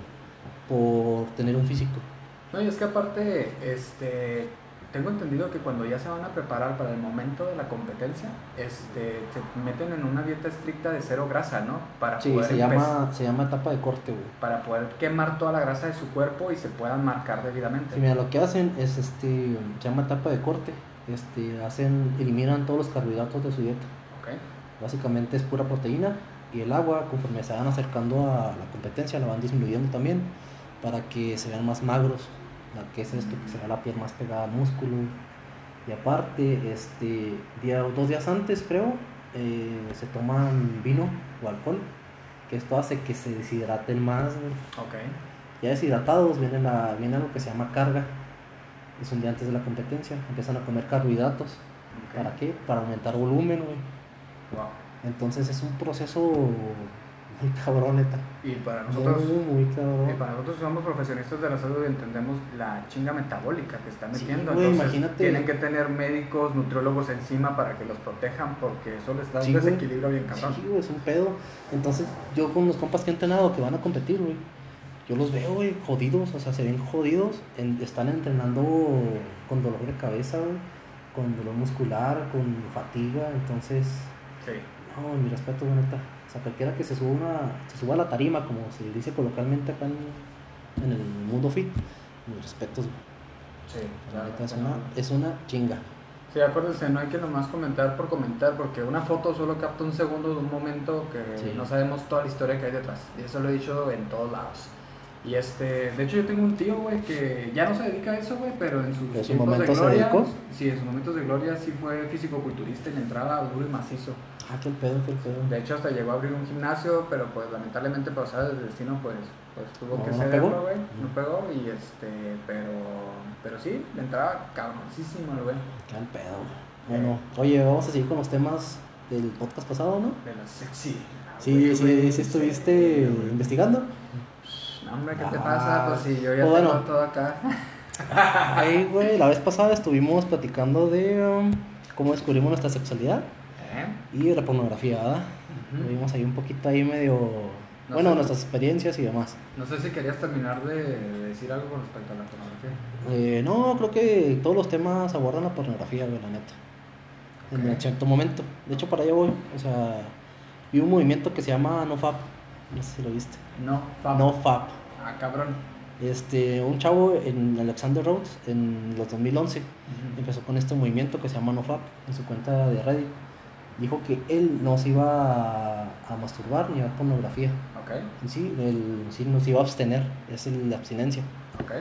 B: por tener un físico.
A: No, y es que aparte, este, tengo entendido que cuando ya se van a preparar para el momento de la competencia, este, se meten en una dieta estricta de cero grasa, ¿no? Para
B: Sí,
A: poder
B: se llama, se llama etapa de corte, güey.
A: para poder quemar toda la grasa de su cuerpo y se puedan marcar debidamente.
B: Sí, mira, lo que hacen es, este, se llama etapa de corte. Este, hacen, eliminan todos los carbohidratos de su dieta.
A: Ok.
B: Básicamente es pura proteína y el agua, conforme se van acercando a la competencia, la van disminuyendo también para que se vean más magros. La que es esto, que se la piel más pegada al músculo. Y aparte, este, día, dos días antes, creo, eh, se toman vino o alcohol, que esto hace que se deshidraten más. güey.
A: Ok.
B: Ya deshidratados, viene, la, viene algo que se llama carga. Es un día antes de la competencia. Empiezan a comer carbohidratos. ¿Para qué? Para aumentar volumen, güey.
A: Wow.
B: Entonces es un proceso muy cabrón, neta.
A: Y para nosotros,
B: Muy, muy
A: y
B: cabrón.
A: para nosotros somos profesionistas de la salud y entendemos la chinga metabólica que están
B: Sí,
A: metiendo.
B: güey,
A: Entonces,
B: imagínate.
A: tienen que tener médicos, nutriólogos encima para que los protejan porque eso les da
B: Sí,
A: un
B: güey.
A: desequilibrio bien cabrón.
B: Sí, güey, es un pedo. Entonces yo con los compas que he entrenado que van a competir, güey. Yo los veo, güey, jodidos, o sea, se ven jodidos. en- están entrenando con dolor de cabeza, güey, con dolor muscular, con fatiga. Entonces,
A: Sí.
B: no, mi respeto, güey, neta. Sea, cualquiera que se suba, una, se suba a la tarima, como se dice coloquialmente acá en, en el mundo fit, mis respetos.
A: Sí,
B: La
A: claro,
B: es una, es una chinga.
A: Sí, acuérdense, no hay que nomás comentar por comentar, porque una foto solo capta un segundo de un momento que
B: Sí.
A: no sabemos toda la historia que hay detrás. Y eso lo he dicho en todos lados. Y este, de hecho yo tengo un tío, güey, que ya no se dedica a eso, güey, pero en sus
B: ¿En su
A: tiempos de
B: se
A: gloria, sí, en sus momentos de gloria sí fue físico-culturista y le entraba duro y macizo.
B: Ah, qué pedo, qué pedo.
A: De hecho hasta llegó a abrir un gimnasio, pero pues lamentablemente por cosas del destino, pues, pues tuvo
B: No,
A: que
B: no
A: cederlo, güey, no pegó y este, pero, pero sí, le entraba cabroncísimo, el güey,
B: Qué el pedo. Bueno, oye, vamos a seguir con los temas del podcast pasado, ¿no?
A: de la sexy.
B: Sí,
A: güey,
B: sí, sí, estuviste investigando.
A: No, hombre, ¿qué te
B: Ah,
A: pasa? Pues sí, yo ya
B: pues
A: tengo todo acá.
B: Ahí, güey, la vez pasada estuvimos platicando de um, cómo descubrimos nuestra sexualidad Y la pornografía, ¿verdad?
A: Ujú.
B: Vimos ahí un poquito ahí medio,
A: No
B: bueno,
A: sé.
B: nuestras experiencias y demás.
A: No sé si querías terminar de de decir algo con respecto a la pornografía.
B: Eh, no, creo que todos los temas abordan la pornografía, güey, la neta. En cierto momento. De hecho, para allá voy. O sea, vi un movimiento que se llama NoFap. No sé si lo viste.
A: No, fab.
B: NoFap.
A: Ah, cabrón.
B: Este, un chavo en Alexander Rhodes en los 2011
A: Ujú.
B: empezó con este movimiento que se llama NoFap en su cuenta de Reddit. Dijo que él no se iba a, a masturbar ni a ver pornografía.
A: Ok,
B: En sí, él sí no se iba a abstener. Es el- la abstinencia.
A: ok.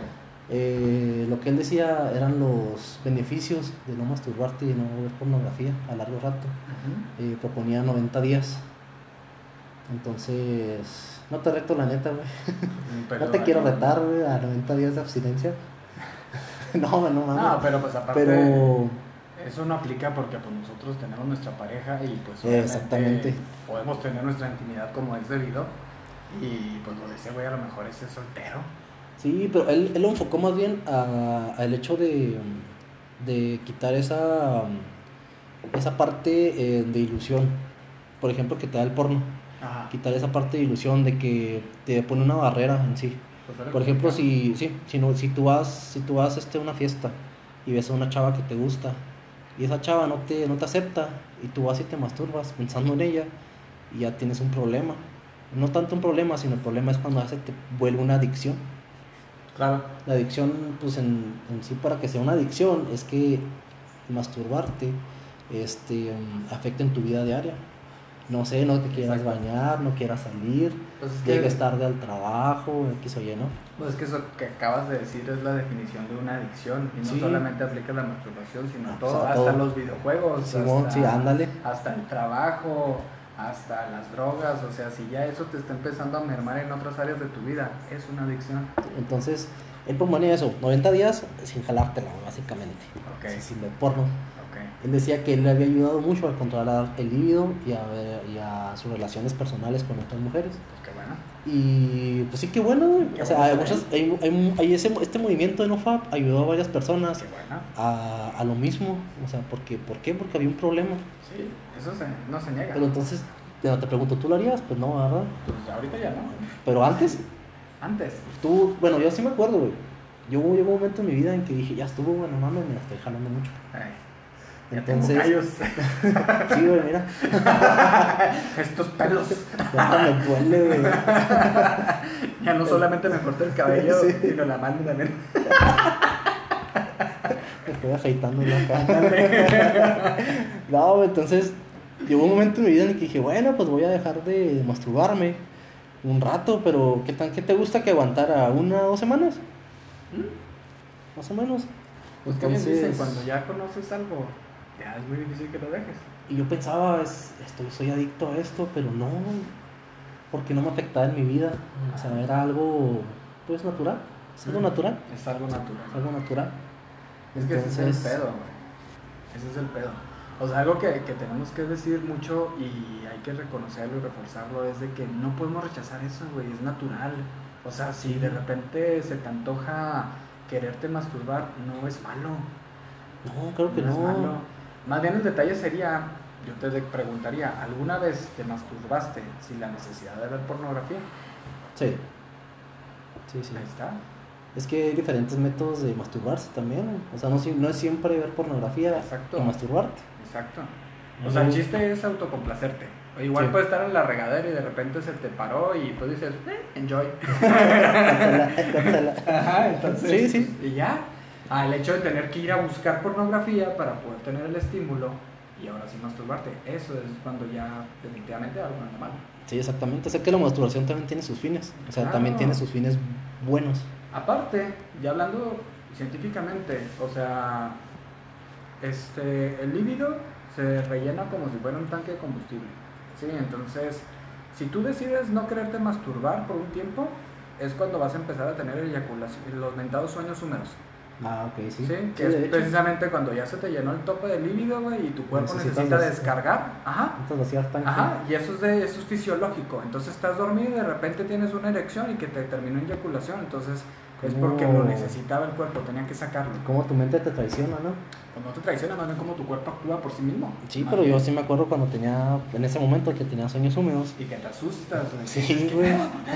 B: Eh, lo que él decía eran los beneficios de no masturbarte y de no ver pornografía a largo rato. Eh, proponía 90 días. Entonces, no te reto la neta, güey.
A: Pero,
B: No te quiero retar, güey, a 90 días de abstinencia. no, no mames.
A: No, pero pues aparte.
B: Pero,
A: Eso no aplica porque pues nosotros tenemos nuestra pareja y pues
B: exactamente.
A: podemos tener nuestra intimidad como es debido y pues lo de ese güey a lo mejor es el soltero.
B: sí, pero él, él lo enfocó más bien a- al hecho de, de quitar esa, esa parte eh, de ilusión. Por ejemplo, que te da el porno.
A: Ajá.
B: quitar esa parte de ilusión de que te pone una barrera en sí.
A: Pues,
B: Por ejemplo, si, sí, si, no, si tú vas, si tú vas este, a una fiesta y ves a una chava que te gusta y esa chava no te, no te acepta y tú vas y te masturbas pensando en ella y ya tienes un problema. No tanto un problema, sino el problema es cuando se te vuelve una adicción.
A: Claro.
B: La adicción, pues en, en sí para que sea una adicción es que masturbarte este, afecta en tu vida diaria. No sé, no te quieras bañar, no quieras salir,
A: Pues es que,
B: llegues tarde al trabajo, X o Y, ¿no?
A: pues es que eso que acabas de decir es la definición de una adicción y no
B: Sí.
A: solamente aplica la masturbación, sino
B: Ah,
A: todo,
B: pues, a
A: hasta
B: todo.
A: los videojuegos, hasta,
B: sí, ándale.
A: hasta el trabajo, hasta las drogas, o sea, si ya eso te está empezando a mermar en otras áreas de tu vida, es una adicción.
B: Entonces, él proponía eso, 90 días sin jalártela, básicamente.
A: Ok,
B: Sí, Sin ver porno. Él decía que él le había ayudado mucho a controlar el líbido y a, y a sus relaciones personales con otras mujeres.
A: Pues qué bueno.
B: Y pues sí, qué bueno, güey.
A: Qué
B: O sea, hay muchas, hay, hay- hay ese, este movimiento de NoFap ayudó a varias personas
A: bueno.
B: a, a lo mismo. O sea, porque, ¿por qué? Porque había un problema.
A: Sí, eso se- no se niega.
B: Pero entonces, te pregunto, ¿tú lo harías? Pues no, ¿verdad?
A: Pues ahorita ya no.
B: Pero antes,
A: Antes.
B: tú, bueno, yo sí me acuerdo, güey. yo llegó un momento en mi vida en que dije, ya estuvo, bueno, mames, me la estoy jalando mucho.
A: Ay,
B: Entonces,
A: callos.
B: sí, güey, mira,
A: Estos pelos.
B: ya hasta me duele, güey.
A: Ya no solamente me corté el cabello,
B: Sí.
A: sino la mano también.
B: Me estoy afeitando la cara. No, entonces llegó un momento en mi vida en el que dije, bueno, pues voy a dejar de masturbarme un rato, pero ¿qué, tan, qué te gusta que aguantara? ¿Una o dos semanas? Más o menos.
A: Pues dicen,
B: Entonces,
A: cuando ya conoces algo, ya es muy difícil que lo dejes.
B: y yo pensaba, es, estoy, soy adicto a esto, pero no, porque no me afectaba en mi vida. O sea, era algo, pues, natural. Es algo natural.
A: Es algo natural.
B: Es algo natural.
A: Es que ese es el pedo, güey. Ese es el pedo. O sea, algo que, que tenemos que decir mucho y hay que reconocerlo y reforzarlo es de que no podemos rechazar eso, güey, es natural. O sea, si de repente se te antoja quererte masturbar, no es malo.
B: No, creo que
A: no. es malo. Más bien el detalle sería, yo te preguntaría, ¿alguna vez te masturbaste sin la necesidad de ver pornografía?
B: Sí. Sí, sí.
A: Ahí está.
B: Es que hay diferentes métodos de masturbarse también. O sea, no, es siempre ver pornografía
A: Exacto.
B: y masturbarte.
A: Exacto. O sea, el chiste es autocomplacerte. O igual
B: Sí.
A: puedes estar en la regadera y de repente se te paró y pues dices, eh, enjoy. Ajá, entonces.
B: Sí, sí.
A: Y ya. Ah, el hecho de tener que ir a buscar pornografía para poder tener el estímulo y ahora sí masturbarte. Eso es cuando ya definitivamente algo anda mal.
B: Sí, exactamente. Sé que la masturbación también tiene sus fines. O sea,
A: Claro.
B: también tiene sus fines buenos.
A: Aparte, ya hablando científicamente, o sea, este, el líbido se rellena como si fuera un tanque de combustible. Sí, entonces, si tú decides no quererte masturbar por un tiempo, es cuando vas a empezar a tener eyaculación, los mentados sueños húmedos.
B: Ah, ok, sí.
A: Sí,
B: Sí,
A: que es precisamente cuando ya se te llenó el tope del líbido, güey, y tu cuerpo
B: Necesitas
A: necesita descargar. Ajá.
B: Tan
A: Ajá, y eso es, de, eso es fisiológico. Entonces estás dormido y de repente tienes una erección y que te terminó en eyaculación. Entonces es porque lo necesitaba el cuerpo, tenía que sacarlo.
B: Como tu mente te traiciona, ¿no?
A: Pues no te traiciona, más bien como tu cuerpo actúa por sí mismo.
B: Sí, pero
A: bien.
B: yo sí me acuerdo cuando tenía, en ese momento que tenía sueños húmedos.
A: Y que te asustas, güey.
B: Sí,
A: Dices, ¿qué
B: güey.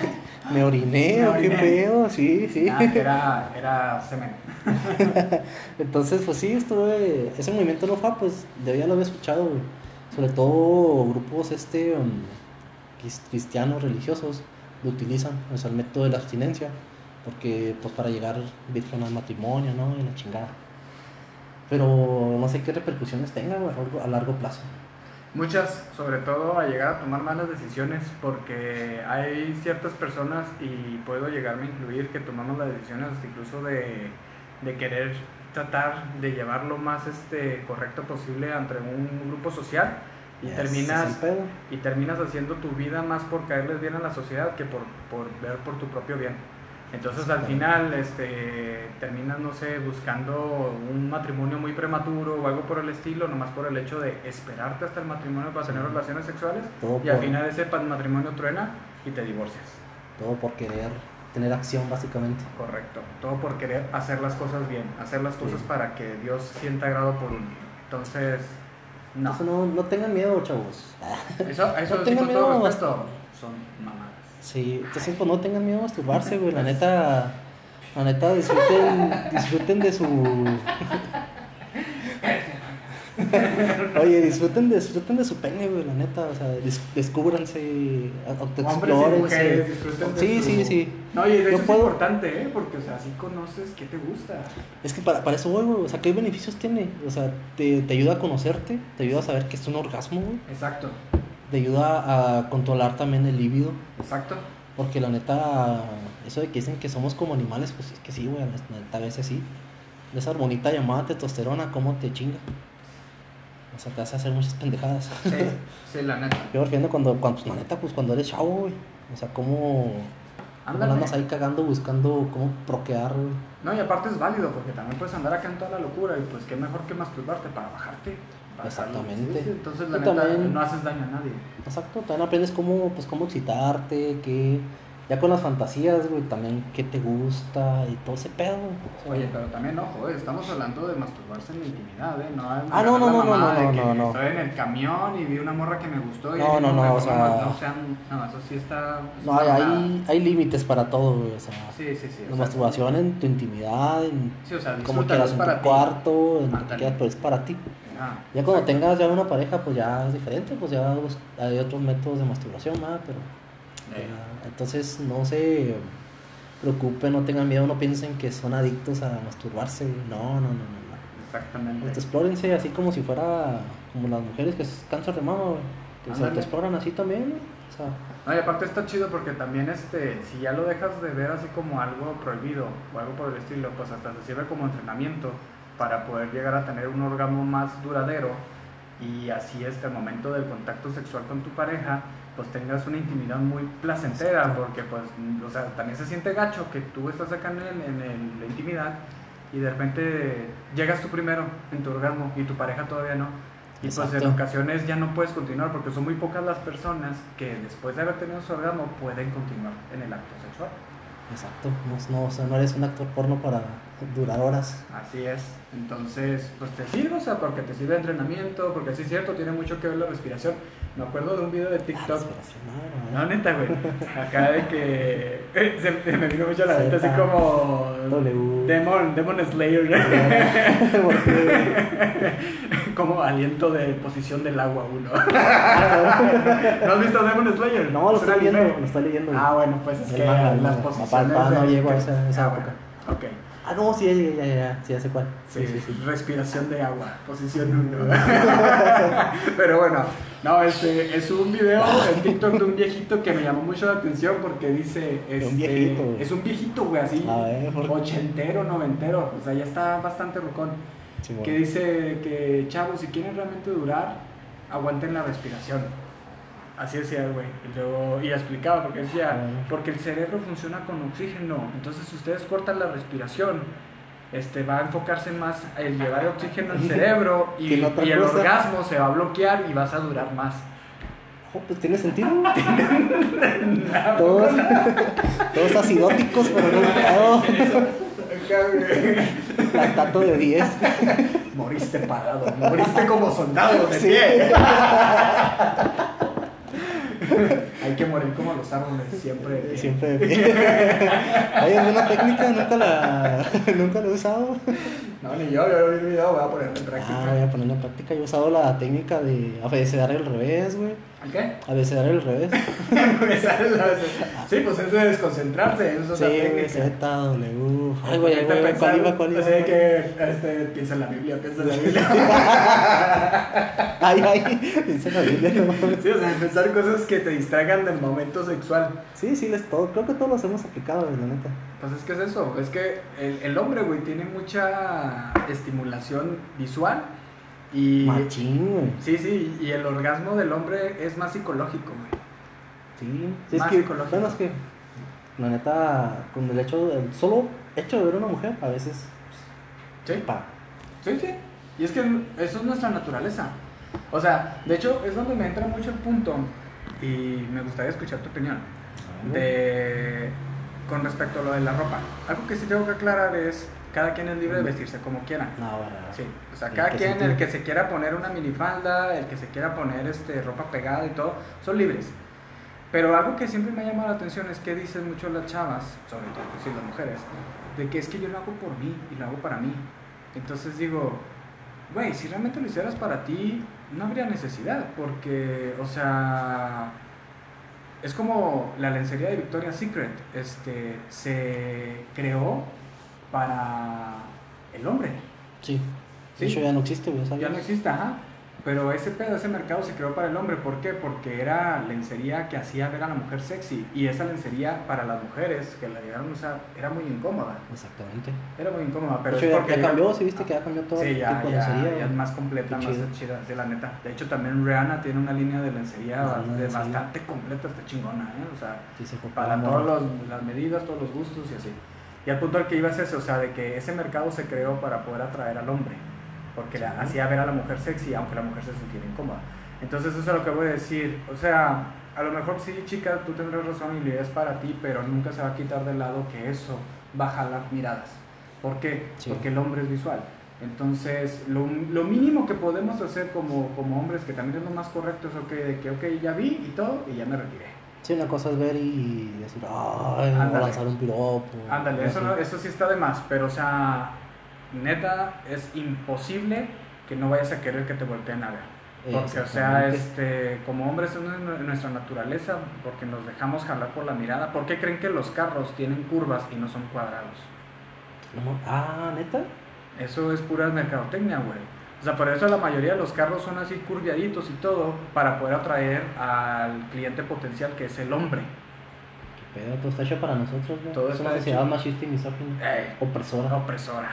B: Me oriné,
A: Me
B: o qué
A: oriné.
B: pedo, sí, sí.
A: Ah, era, era semen.
B: Entonces, pues sí, estuve. Ese movimiento no fue, pues de ya lo había escuchado, güey. Sobre todo grupos este um, cristianos religiosos lo utilizan, o sea, el método de la abstinencia, porque pues para llegar virgen al matrimonio, ¿no? Y la chingada. Pero no sé qué repercusiones tenga, a largo- a largo plazo.
A: Muchas, sobre todo a llegar a tomar malas decisiones, porque hay ciertas personas, y puedo llegarme a incluir, que tomamos las decisiones hasta incluso de, de querer tratar de llevar lo más este, correcto posible entre un grupo social y terminas y terminas haciendo tu vida más por caerles bien a la sociedad que por, por ver por tu propio bien. Entonces al final este, terminas, no sé, buscando un matrimonio muy prematuro o algo por el estilo, nomás por el hecho de esperarte hasta el matrimonio para tener relaciones sexuales
B: Todo
A: y al final ese matrimonio truena y te divorcias.
B: Todo por querer tener acción, básicamente.
A: Correcto. Todo por querer hacer las cosas bien, hacer las cosas
B: Sí.
A: para que Dios sienta agrado por uno. Entonces, no.
B: Eso no, no tengan miedo, chavos.
A: Eso, eso
B: No tengan
A: con todo
B: miedo,
A: respeto, son.
B: Sí, entonces pues no tengan miedo a masturbarse, güey. La neta, la neta disfruten, disfruten de su. Oye, disfruten, disfruten de su pene, güey, la neta. O sea, des- descúbranse, autoexplórense. Sí, sí, sí.
A: No, y de
B: Yo
A: hecho
B: puedo-
A: es importante, ¿eh? Porque, o sea, así conoces qué te gusta.
B: Es que para, para eso voy, güey. O sea, ¿qué beneficios tiene? O sea, te, te ayuda a conocerte, te ayuda a saber que es un orgasmo, güey.
A: Exacto,
B: Te ayuda a controlar también el líbido.
A: exacto.
B: Porque la neta, eso de que dicen que somos como animales, pues es que sí, güey, la neta a veces sí. Esa hormonita llamada testosterona, ¿cómo te chinga? O sea, te hace hacer muchas pendejadas.
A: Sí, sí, la neta.
B: Yo refiero cuando, cuando, pues la neta, pues cuando eres chavo, güey. O sea, cómo, cómo andas ahí cagando buscando cómo procrear, güey.
A: No, y aparte es válido, porque también puedes andar acá en toda la locura y pues qué mejor que masturbarte para bajarte.
B: Exactamente.
A: Sí, sí, Entonces, la neta,
B: también-
A: no haces daño a nadie.
B: Exacto, también aprendes cómo, pues, cómo excitarte, qué, Ya con las fantasías, güey, también qué te gusta y todo ese pedo. O
A: Oye, pero también, ojo, estamos hablando de masturbarse en la intimidad, ¿eh? No,
B: Ah, no, no, no, no, no, no,
A: que
B: no, no.
A: Estoy en el camión y vi una morra que me gustó y
B: No, no, no, o sea-
A: No, sean, no, eso sí está... es
B: No, hay, hay, hay límites para todo, güey. O sea,
A: Sí, sí, sí. o
B: la masturbación en tu intimidad, en
A: Sí, o sea,
B: como quieras, en
A: para
B: tu
A: ti.
B: cuarto, en lo que quieras, pero es para ti.
A: Ah,
B: Ya cuando
A: exacto.
B: tengas ya una pareja, pues ya es diferente, pues ya hay otros métodos de masturbación, ¿verdad? Pero
A: Eh,
B: ya, entonces no se preocupen, no tengan miedo, no piensen que son adictos a masturbarse, no, no, no, no. no.
A: Exactamente.
B: Autoexplórense así como si fuera como las mujeres que es cáncer de mama, güey. Que se
A: Ándale.
B: autoexploran así también, güey. O sea,
A: No, y aparte está chido porque también este, si ya lo dejas de ver así como algo prohibido o algo por el estilo, pues hasta se sirve como entrenamiento para poder llegar a tener un orgasmo más duradero y así este al momento del contacto sexual con tu pareja, pues tengas una intimidad muy placentera,
B: Exacto.
A: porque pues, o sea, también se siente gacho que tú estás acá en, el- en el- la intimidad y de repente llegas tú primero en tu orgasmo y tu pareja todavía no. Y pues en ocasiones ya no puedes continuar porque son muy pocas las personas que después de haber tenido su orgasmo pueden continuar en el acto sexual.
B: exacto. No, no, o sea, no eres un actor porno para durar horas.
A: Así es. Entonces, pues te sirve, o sea, porque te sirve de entrenamiento, porque sí es cierto, tiene mucho que ver la respiración. Me acuerdo de un video de TikTok.
B: no,
A: neta, güey. Acá de que se, se me vino mucho la mente así como
B: W.
A: Demon, Demon Slayer. Como aliento de posición del agua uno. ¿No has visto Demon Slayer?
B: No, lo estoy viendo, lo estoy leyendo.
A: Ah, bueno, pues es que las posiciones.
B: No llego a esa-
A: Ah,
B: época.
A: Ok.
B: Ah, no, sí, ya, ya, ya, sí, ya sé cuál.
A: Sí,
B: Sí, sí, sí.
A: respiración de agua, posición 1. Pero bueno, no, este es un video en TikTok de un viejito que me llamó mucho la atención porque dice, este,
B: viejito, güey.
A: es un viejito, güey, así,
B: ver, ¿por
A: ochentero, noventero, o sea, ya está bastante rucón,
B: Simón.
A: que dice que, chavos, si quieren realmente durar, aguanten la respiración. Así decía el güey. Y luego, y explicaba, porque decía, porque el cerebro funciona con oxígeno. Entonces, si ustedes cortan la respiración, este, va a enfocarse más en llevar el oxígeno al cerebro y, el orgasmo se va a bloquear y vas a durar más.
B: Oh, pues tiene sentido. todos, todos acidóticos, pero no no, lactato de 10.
A: Moriste parado, moriste como soldado de
B: Sí.
A: pie. Hay que morir como los árboles, siempre de pie.
B: Siempre de pie. Hay alguna técnica, nunca la, nunca la he usado.
A: No, ni yo, yo vi el video, voy a ponerlo en práctica.
B: Ah, voy a ponerla en práctica. Yo he usado la técnica de abecedario al revés, güey.
A: ¿Qué?
B: Abecedario al revés.
A: Sí, pues es de desconcentrarse, eso es
B: Sí,
A: otra técnica.
B: Z, W. Ay, güey, güey, ¿cuál iba, cuál iba?
A: Así que este, piensa en la Biblia, piensa en la Biblia.
B: Ay, ay, dice la Biblia, no.
A: Sí, o sea, pensar cosas que te distraigan del momento sexual.
B: Sí, sí, les todo. Creo que todos los hemos aplicado, la neta.
A: Pues es que es eso, es que el, el hombre, güey, tiene mucha estimulación visual y...
B: Machín, güey.
A: Sí, sí, y el orgasmo del hombre es más psicológico, güey.
B: Sí, sí es
A: Más
B: que,
A: psicológico.
B: bueno, es que, la neta, con el hecho, el solo hecho de ver a una mujer, a veces,
A: Sí,
B: pa,
A: sí, sí. Y es que eso es nuestra naturaleza. O sea, de hecho, es donde me entra mucho el punto y me gustaría escuchar tu opinión. de con respecto a lo de la ropa. Algo que sí tengo que aclarar es cada quien es libre de vestirse como quiera.
B: no,
A: Sí, o sea,
B: ¿En
A: cada quien, el que se quiera poner una minifalda, el que se quiera poner este, ropa pegada y todo, son libres. Pero algo que siempre me ha llamado la atención es que dicen mucho las chavas, sobre todo pues, sí, las mujeres, de que es que yo lo hago por mí y lo hago para mí. Entonces digo, güey, si realmente lo hicieras para ti, no habría necesidad, porque, o sea, es como la lencería de Victoria's Secret, este, se creó para el hombre.
B: sí. De
A: Sí.
B: hecho, ya no existe.
A: Ya no existe, ajá. Pero ese pedo, ese mercado se creó para el hombre. ¿Por qué? Porque era lencería que hacía ver a la mujer sexy. Y esa lencería para las mujeres que la llegaron a usar era muy incómoda.
B: Exactamente.
A: Era muy incómoda. Pero
B: de
A: es
B: hecho,
A: porque
B: ya cambió, sí viste que ya cambió todo
A: Sí, ya,
B: tipo
A: ya,
B: lencería,
A: ya es más completa, más chida, de la neta. De hecho, también Rihanna tiene una línea de lencería de bastante completa, está chingona, ¿eh? O sea,
B: Sí, se
A: para todas las medidas, todos los gustos y así. Y al punto al que iba es ese, o sea, de que ese mercado se creó para poder atraer al hombre, porque la- hacía ver a la mujer sexy, aunque la mujer se sintiera incómoda. Entonces eso es lo que voy a decir. O sea, a lo mejor sí, chica, tú tendrás razón y es para ti, pero nunca se va a quitar de lado que eso va a jalar miradas. ¿Por qué?
B: Sí.
A: Porque el hombre es visual. Entonces, lo, lo mínimo que podemos hacer como, como hombres, que también es lo más correcto, es ok, de que, ok, ya vi y todo, y ya me retiré.
B: Sí, una cosa es ver y decir, ay, voy a lanzar un piropo.
A: Ándale, eso, no- eso sí está de más, pero o sea, neta, es imposible que no vayas a querer que te volteen a ver. Porque, o sea, este, como hombres es nue- nuestra naturaleza, porque nos dejamos jalar por la mirada. ¿Por qué creen que los carros tienen curvas y no son cuadrados?
B: Ah, neta.
A: Eso es pura mercadotecnia, güey. O sea, por eso la mayoría de los carros son así curviaditos y todo, para poder atraer al cliente potencial que es el hombre.
B: Pedo, todo está hecho para nosotros, güey.
A: Todo
B: es una sociedad
A: hecho.
B: machista y misógina. Opresora.
A: Opresora.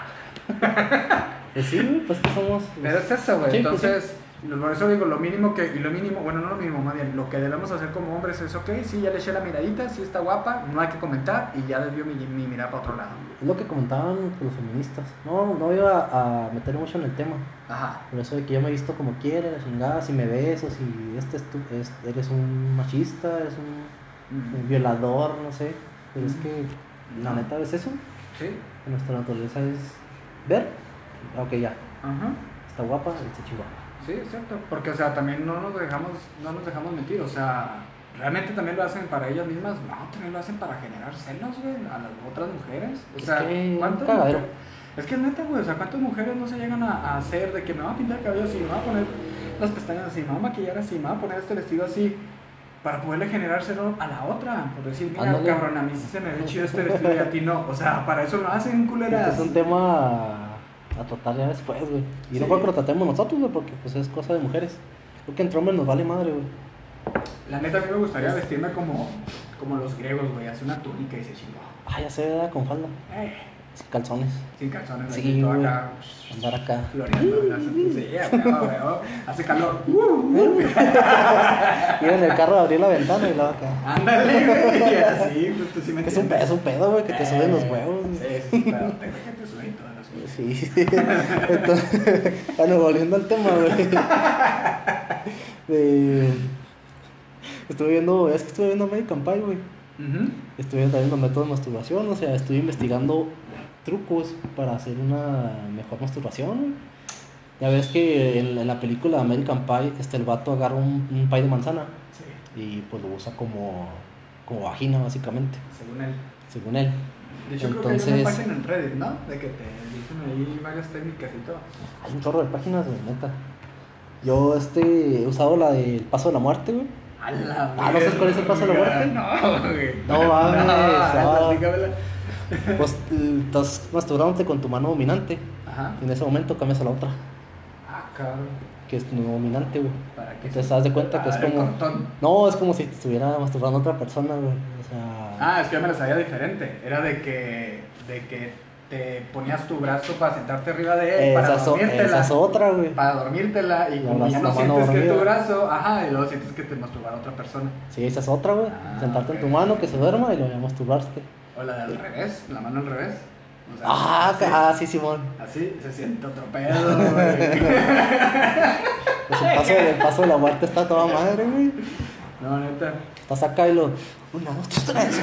B: Pues sí, güey, pues que somos.
A: Pero es eso, güey.
B: Pues.
A: Entonces, por eso digo, lo mínimo que, y lo mínimo, bueno, no lo mínimo, más bien, lo que debemos hacer como hombres es, ok, sí, ya le eché la miradita, sí está guapa, no hay que comentar, y ya desvió mi, mi mirada para otro lado.
B: Es lo que comentaban los feministas. No, no iba a meter mucho en el tema.
A: Ajá.
B: Por eso de que yo me he visto como quiere, la chingada, si me ves o si este es tu, es- eres un machista, eres un, violador, no sé. Pero es que la
A: No.
B: neta es eso.
A: Sí.
B: Nuestra naturaleza es ver. Ok, ya,
A: Ajá.
B: está guapa, está chingón.
A: Sí, exacto. Porque, o sea, también no nos dejamos, no nos dejamos mentir. O sea, realmente también lo hacen para ellas mismas. No, también lo hacen para generar celos, güey, a las otras mujeres. O
B: Es
A: sea,
B: que
A: ¿cuántas
B: un cagadero.
A: mujeres- Es que es neta, güey. O sea, ¿cuántas mujeres no se llegan a, a hacer de que me voy a pintar el cabello así, me voy a poner las pestañas así, me voy a maquillar así, me voy a poner este vestido así? Para poderle generar celo a la otra. Por decir, mira, cabrón, a mí sí se me ve chido este vestido y a ti no. O sea, para eso lo hacen, culeras.
B: Es un tema a tratar ya después, güey. Y
A: Sí.
B: no creo que lo tratemos nosotros, güey, porque pues es cosa de mujeres. Creo que entre hombres nos vale madre, güey.
A: La neta, a mí me gustaría vestirme como, como los griegos, güey. Hacer una túnica y se chingó.
B: Ah, ya ¿verdad? con falda.
A: Eh,
B: Sin calzones.
A: sin calzones,
B: Sí, güey.
A: acá.
B: Andar acá.
A: Floreando. güey, güey, Hace calor. Uh, uh.
B: Ir en el carro a abrir la ventana y luego acá.
A: Ándale, güey. Así, pues tú sí me
B: Es un,
A: entiendes.
B: es un pedo, güey, que te suben los huevos. güey.
A: Sí, sí, claro. Te que te suben todas las cosas.
B: Sí. Entonces, bueno, volviendo al tema, güey. De... Estuve viendo, es que estuve viendo American Pie, güey.
A: Ujú.
B: Estuve también los métodos de masturbación, o sea, estuve investigando trucos para hacer una mejor masturbación. Ya ves que en, en la película American Pie, este, el vato agarra un, un pie de manzana
A: Sí,
B: y pues lo usa como, como vagina, básicamente,
A: según él.
B: según él.
A: De hecho, creo que hay
B: Entonces-
A: una página en Reddit, ¿no? De que te dicen ahí varias técnicas y todo.
B: Hay un chorro de páginas, güey, neta. Yo este, he usado la del paso de la muerte, güey.
A: A la
B: Ah, ¿no sabes cuál es el paso de la muerte?
A: No, güey.
B: No mames, no. Pues estás masturbándote con tu mano dominante.
A: Ajá.
B: Y en ese momento cambias a la otra,
A: Ah, cabrón.
B: que es tu dominante, güey.
A: ¿Para qué?
B: Entonces, haz de cuenta que es como-. No, es como si te estuviera masturbando a otra persona, güey. O sea.
A: Ah, es que yo me la sabía diferente. Era de que, de que te ponías tu brazo para sentarte arriba de él, para
B: esa,
A: dormírtela.
B: esa es otra, güey.
A: Para dormírtela y como ya no sientes que es tu brazo, ajá, y luego sientes que te masturbara otra persona.
B: Sí, esa es otra, güey.
A: Ah,
B: Sentarte en tu mano, que se duerma y luego ya masturbarte.
A: O la de al revés, la mano al revés. O sea,
B: Ah,
A: así,
B: ah, sí, Simón.
A: así se siente otro pedo, güey.
B: Pues el paso, el paso de la muerte está toda madre, güey.
A: No, neta.
B: Estás acá y lo. Una, dos, tres, tres.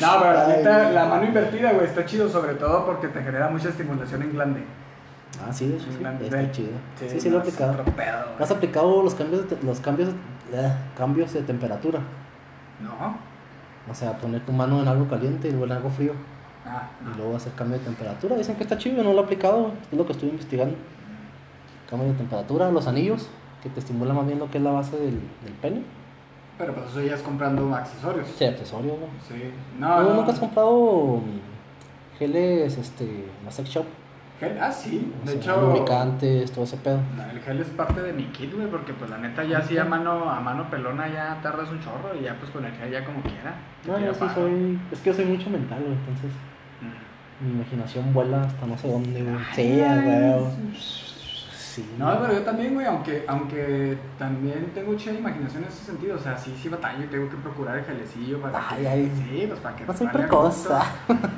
A: No, pero la neta, la mano invertida, güey, está chido sobre todo porque te genera mucha estimulación en glande.
B: Ah, sí, sí.
A: Glande,
B: Está chido. Sí, sí, lo he aplicado.
A: pedo.
B: ¿Has aplicado los cambios los cambios, cambios de temperatura?
A: No.
B: O sea, poner tu mano en algo caliente y luego en algo frío.
A: Ah,
B: Y luego hacer cambio de temperatura. Dicen que está chido, no lo he aplicado. Es lo que estoy investigando. Cambio de temperatura, los anillos, que te estimulan más bien lo que es la base del, del pene.
A: pero pues eso ya es comprando accesorios.
B: Sí, accesorio, ¿no?
A: Sí.
B: ¿No,
A: No, no.
B: ¿Nunca has comprado mm, geles, este, en la sex shop?
A: Gel, ah, sí. De
B: sea,
A: hecho,
B: lubricantes, todo ese pedo.
A: el gel es parte de mi kit, güey, porque pues la neta ya así a mano, a mano pelona ya tardas un chorro y ya pues con el gel ya como quiera.
B: No, yo sí soy. Es que yo soy mucho mental, güey. Entonces,
A: Mm.
B: mi imaginación vuela hasta no sé dónde, güey. Sí, huevo. Sí.
A: No, pero yo también, güey, aunque, aunque también tengo mucha imaginación en ese sentido, o sea, sí, sí batallo y tengo que procurar el gelecillo para
B: Ay,
A: que...
B: ay.
A: Sí, pues para que a gusto.
B: precoz.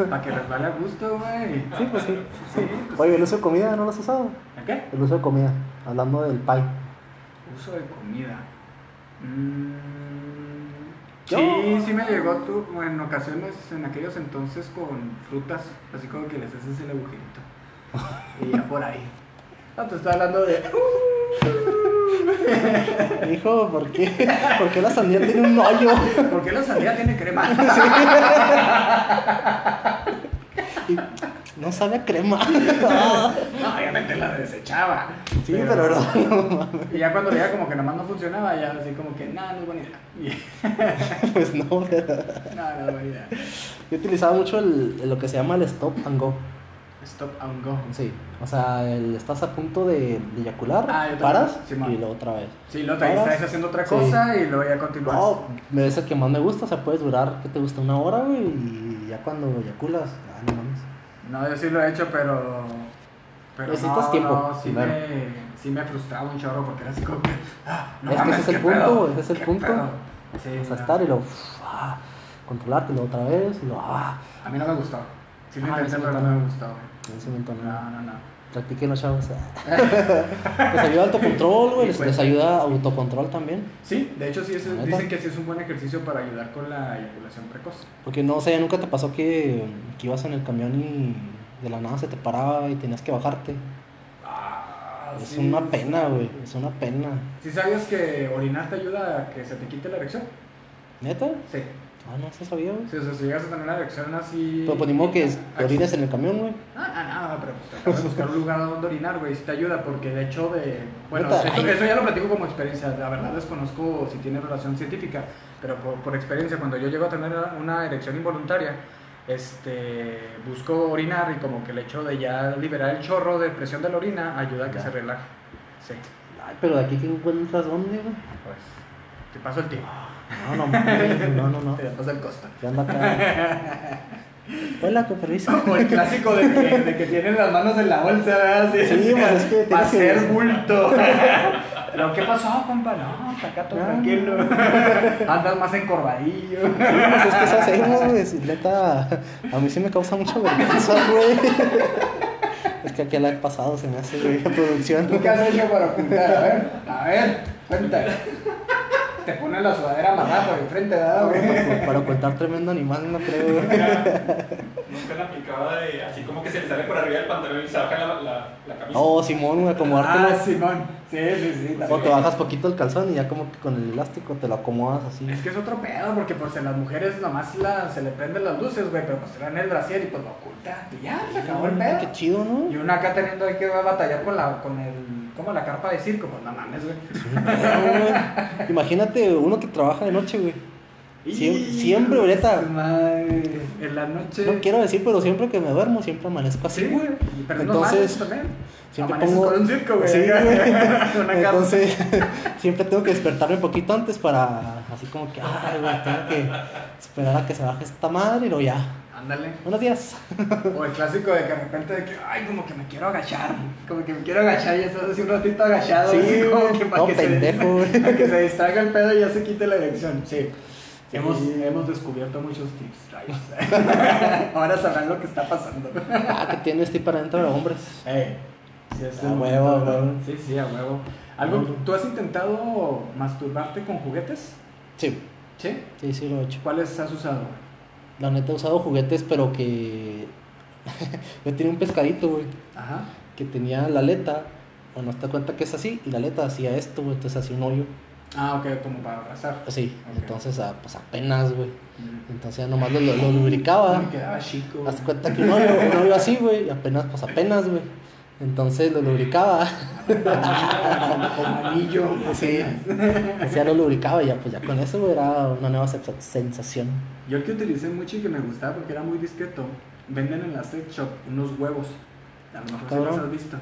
A: Para que resbale a gusto, güey.
B: Sí, pues sí.
A: Sí, pues,
B: Oye, el uso de comida, ¿no lo has usado?
A: ¿a qué?
B: El uso de comida, hablando del pie.
A: Uso de comida. Mm, Sí, sí me llegó tú, en ocasiones, en aquellos entonces, con frutas, así como que les haces el agujerito. Y ya por ahí. No, te estoy hablando de...
B: Hijo, ¿por qué? ¿Por qué la sandía tiene un hoyo?
A: ¿Por qué la sandía tiene crema?
B: No sabe a crema. Ah,
A: No, obviamente la desechaba.
B: Sí, pero no, no.
A: Y ya cuando veía como que nomás no funcionaba, ya así como que, nada, no es buena idea.
B: Pues no, pero
A: No, no es buena idea.
B: yo utilizaba mucho el, lo que se llama el stop and go.
A: Stop and go.
B: Sí, o sea, el, estás a punto de, de eyacular,
A: Ah,
B: paras y luego otra vez.
A: Sí, lo te estás haciendo otra
B: Sí.
A: cosa y luego ya continúas.
B: No, me es el que más me gusta, o sea, puedes durar, ¿qué te gusta? Una hora, güey, y ya cuando eyaculas, ah, no mames.
A: No, yo sí lo he hecho, pero. Pero
B: Necesitas
A: no,
B: tiempo,
A: no, sí, me, sí me frustraba un chorro porque era así como que. ah, no
B: Es que ese es el
A: ¿qué
B: punto,
A: pedo?
B: ese es el
A: ¿Qué
B: punto.
A: Sí,
B: O sea, estar y luego, ah, controlarte, luego otra vez, y luego, ah,
A: A mí no me gustó. Sí lo intenté, pero
B: no
A: me
B: ese momento no.
A: No, no, no.
B: Practiquen los chavos. les ayuda autocontrol, güey, les,
A: pues.
B: les ayuda autocontrol también.
A: Sí, de hecho, sí dicen que sí es un buen ejercicio para ayudar con la eyaculación precoz.
B: Porque no sé, nunca te pasó que, que ibas en el camión y de la nada se te paraba y tenías que bajarte.
A: Ah,
B: Es
A: sí.
B: una pena, güey, es una pena.
A: ¿Sí sabías que orinar te ayuda a que se te quite la erección?
B: ¿Neta?
A: Sí.
B: Ah, no se sabía, güey.
A: Sí, o sea, si llegas a tener una erección así.
B: Pero pues ni modo que es-
A: Ah,
B: orines en el camión, güey.
A: Ah, ah, no, pero pues tratar de buscar un lugar donde orinar, güey, sí te ayuda porque el hecho de... Bueno, eso, eso ya lo platico como experiencia, la verdad desconozco si tiene relación científica, pero por, por experiencia, cuando yo llego a tener una erección involuntaria, este, busco orinar y como que el hecho de ya liberar el chorro de presión de la orina ayuda a que
B: Ya.
A: se relaje. Sí,
B: Ay, pero de aquí que encuentras dónde, güey.
A: pues, te paso el tiempo,
B: No, no, mames, no, no, no.
A: te paso el costo.
B: Ya anda acá. Hola, con permiso.
A: Como el clásico de que, de que tienen las manos en la bolsa, ¿verdad? Así,
B: Sí, pues, es que
A: Para hacer bulto. ¿Pero qué pasó, compa? No, está acá todo
B: No.
A: tranquilo. Andas más encorvadillo.
B: Pues es que eso hacemos, güey. Neta, a mí sí me causa mucha vergüenza, güey. Es que aquí la he pasado, se me hace, güey, producción.
A: ¿Tú qué has hecho para ocultar? A ver, a ver, cuéntame. Te pones la sudadera amarrada por enfrente, ¿verdad, güey?
B: Para ocultar tremendo animal, no creo, güey.
C: Nunca la aplicaba de así como que se le sale por arriba del pantalón y se baja la, la, la camisa.
B: Oh, Simón, güey,
A: Ah,
B: acomodártelo.
A: Simón. Sí, sí, sí.
B: O te bajas poquito el calzón y ya como que con el elástico te lo acomodas así.
A: Es que es otro pedo, porque pues en las mujeres nomás la, se le prenden las luces, güey, pero pues dan el brasier y pues lo oculta. Y ya, se acabó el pedo.
B: Qué chido, ¿no?
A: Y uno acá teniendo ahí que batallar con la, con el, como la carpa de circo, pues no mames, güey.
B: No. Imagínate uno que trabaja de noche, güey.
A: Y-
B: siempre.
A: Madre, En la noche.
B: No quiero decir, pero siempre que me duermo, siempre amerezco así,
A: Sí,
B: güey.
A: güey. Pero
B: Entonces,
A: Entonces, también.
B: siempre pongo-
A: con un circo, güey.
B: Sí, güey. Entonces, siempre tengo que despertarme un poquito antes para, así como que, ay, güey, tengo que esperar a que se baje esta madre y luego ya.
A: Ándale.
B: Buenos días.
A: O el clásico de que de repente de que, ay, como que me quiero agachar. Como que me quiero agachar y estás así un ratito agachado.
B: Sí,
A: así como que para que,
B: pendejo,
A: se, para que se distraiga el pedo y ya se quite la erección. Sí.
B: Sí.
A: Hemos, hemos descubierto muchos tips. Ahora sabrán lo que está pasando.
B: Ah, que tiene este para adentro de hombres.
A: Eh, sí, es
B: A huevo, a huevo.
A: Sí, sí, a huevo. ¿Algo, ¿Tú has intentado masturbarte con juguetes?
B: Sí,
A: Sí.
B: sí, sí lo he hecho.
A: ¿Cuáles has usado?
B: La neta he usado juguetes, pero que. Yo tenía un pescadito, güey,
A: Ajá.
B: que tenía la aleta. Bueno, te cuenta que es así, y la aleta hacía esto, güey, entonces hacía un hoyo.
A: Ah, ok, como para abrazar. Ok.
B: entonces, ah, pues apenas, güey.
A: Mm.
B: Entonces ya nomás lo, lo, lubricaba.
A: Me quedaba chico.
B: Haz cuenta que un hoyo, un hoyo así, güey, y apenas, pues apenas, güey. Entonces lo lubricaba.
A: Con anillo.
B: Sí. Ya lo lubricaba y ya, pues ya con eso, era una nueva se- sensación.
A: Yo el que utilicé mucho y que me gustaba porque era muy discreto, venden en la sex shop unos huevos. A lo mejor si los has visto.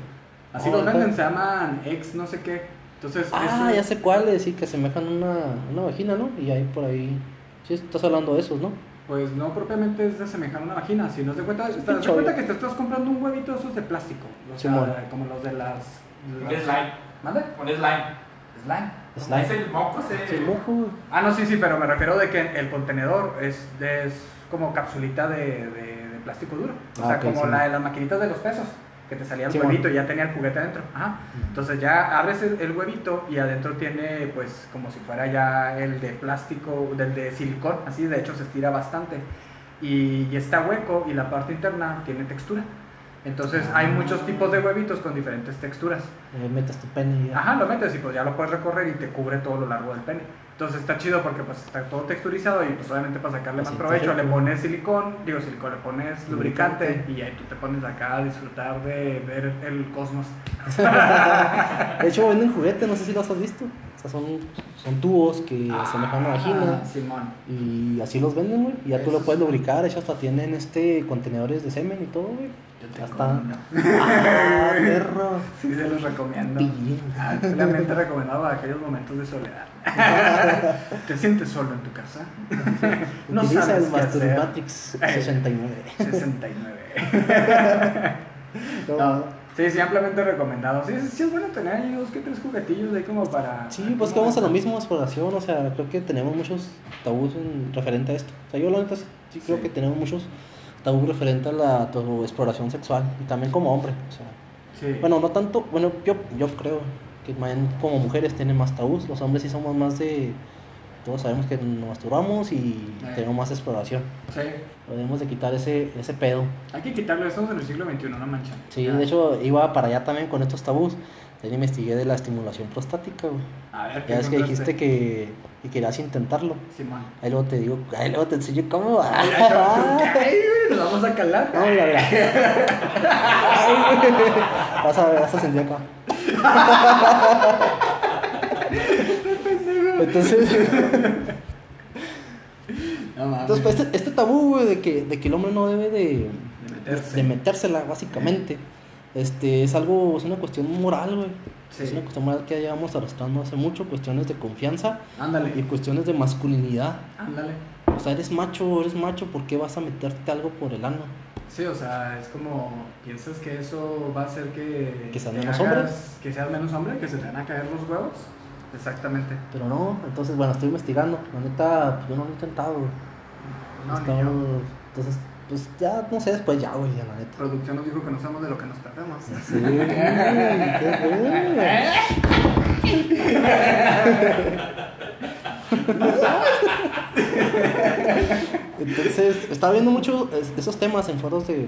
A: Así
B: Oh,
A: los venden,
B: ok.
A: se llaman ex no sé qué. Entonces,
B: Ah,
A: eso-
B: ya sé cuáles, sí, que semejan una, una vagina, ¿no? Y ahí por ahí. Sí, estás hablando de esos, ¿no?
A: Pues no propiamente es de semejar una vagina, sino de cuenta, te das cuenta
B: hoyo.
A: que te estás comprando un huevito de esos de plástico. O sea,
B: Simón.
A: como los de las
C: Un slime.
A: ¿Mande?
C: Un slime.
A: Slime.
B: Slime.
C: Es el moco, ese.
B: Sí, mojo, güey.
A: Ah, no, sí, sí, pero me refiero de que el contenedor es, es como capsulita de, de- de plástico duro. O
B: Ah,
A: sea, como
B: sí.
A: la de las maquinitas de los pesos, que te salía el
B: Sí,
A: huevito
B: bueno.
A: y ya tenía el juguete adentro. Ajá. Entonces ya abres el, el huevito y adentro tiene, pues, como si fuera ya el de plástico, del de silicón, así, de hecho se estira bastante. Y, y está hueco y la parte interna tiene textura. Entonces hay muchos tipos de huevitos con diferentes texturas.
B: Eh, metes tu pene y ya.
A: Ajá, lo metes y pues ya lo puedes recorrer y te cubre todo lo largo del pene. Entonces está chido porque pues está todo texturizado y pues obviamente para sacarle más provecho le pones silicón, digo silicón, le pones lubricante,
B: Lubricante.
A: y ahí tú te pones acá a disfrutar de ver el cosmos.
B: De hecho, venden juguetes, no sé si los has visto. O sea, son, son tubos que asemejan una vagina.
A: Ah, Simón.
B: Y así los venden, güey. Y ya tú lo puedes lubricar. Hecho, hasta tienen este contenedores de semen y todo, güey.
A: Yo tengo uno.
B: ¡Ah, perro!
A: Sí, se los recomiendo. Recomendado para aquellos momentos de soledad. ¿Te sientes solo en tu casa? No
B: Utiliza
A: sabes
B: el
A: qué hacer.
B: Masturbatrix 69.
A: 69.
B: No,
A: No, sí, sí, ampliamente recomendado. Sí, sí, es bueno tener ahí dos que tres juguetillos ahí como para...
B: Sí, pues que vamos a lo mismo, exploración, o sea, creo que tenemos muchos tabús en referente a esto. O sea, yo la neta sí, sí creo
A: Sí.
B: que tenemos muchos tabús referente a la tu exploración sexual y también como hombre, o sea,
A: Sí.
B: bueno, no tanto, bueno, yo, yo creo que como mujeres tienen más tabús, los hombres sí somos más de, todos sabemos que nos masturbamos y
A: Eh.
B: tenemos más exploración,
A: Sí.
B: debemos de quitar ese, ese pedo.
A: Hay que quitarlo, estamos en el siglo XXI, no mancha.
B: Sí,
A: Ya.
B: de hecho iba para allá también con estos tabús, investigué de la estimulación prostática, güey.
A: A ver, ¿qué
B: Ya es que dijiste que, que querías intentarlo.
A: Simón.
B: Ahí luego te digo, ahí luego te enseño cómo.
A: Ay, ay, ay, ay, nos vamos a calar.
B: No, mira, mira. Vas a ver, vas a sentir acá. Entonces,
A: No mames.
B: entonces pues, este, este tabú, güey, de que, de que el hombre no debe de,
A: De meterse.
B: de metérsela, básicamente, este, es algo, es una cuestión moral, güey.
A: Sí.
B: Es una cuestión moral que ya llevamos arrastrando hace mucho, cuestiones de confianza y
A: Ándale.
B: cuestiones de masculinidad.
A: Ándale.
B: O sea, eres macho, eres macho, ¿por qué vas a meterte algo por el ano?
A: Sí, o sea, es como, piensas que eso va a hacer que...
B: Que seas menos
A: hagas-
B: hombre.
A: Que seas menos hombre, que se te van a caer los huevos. Exactamente.
B: Pero no, entonces, bueno, estoy investigando. La neta, pues yo no lo he intentado.
A: No.
B: Entonces, pues ya, no sé, después ya, güey, ya la neta.
A: Producción nos dijo que no sabemos de lo que nos perdemos.
B: Sí, qué Entonces, estaba viendo mucho es- esos temas en foros de,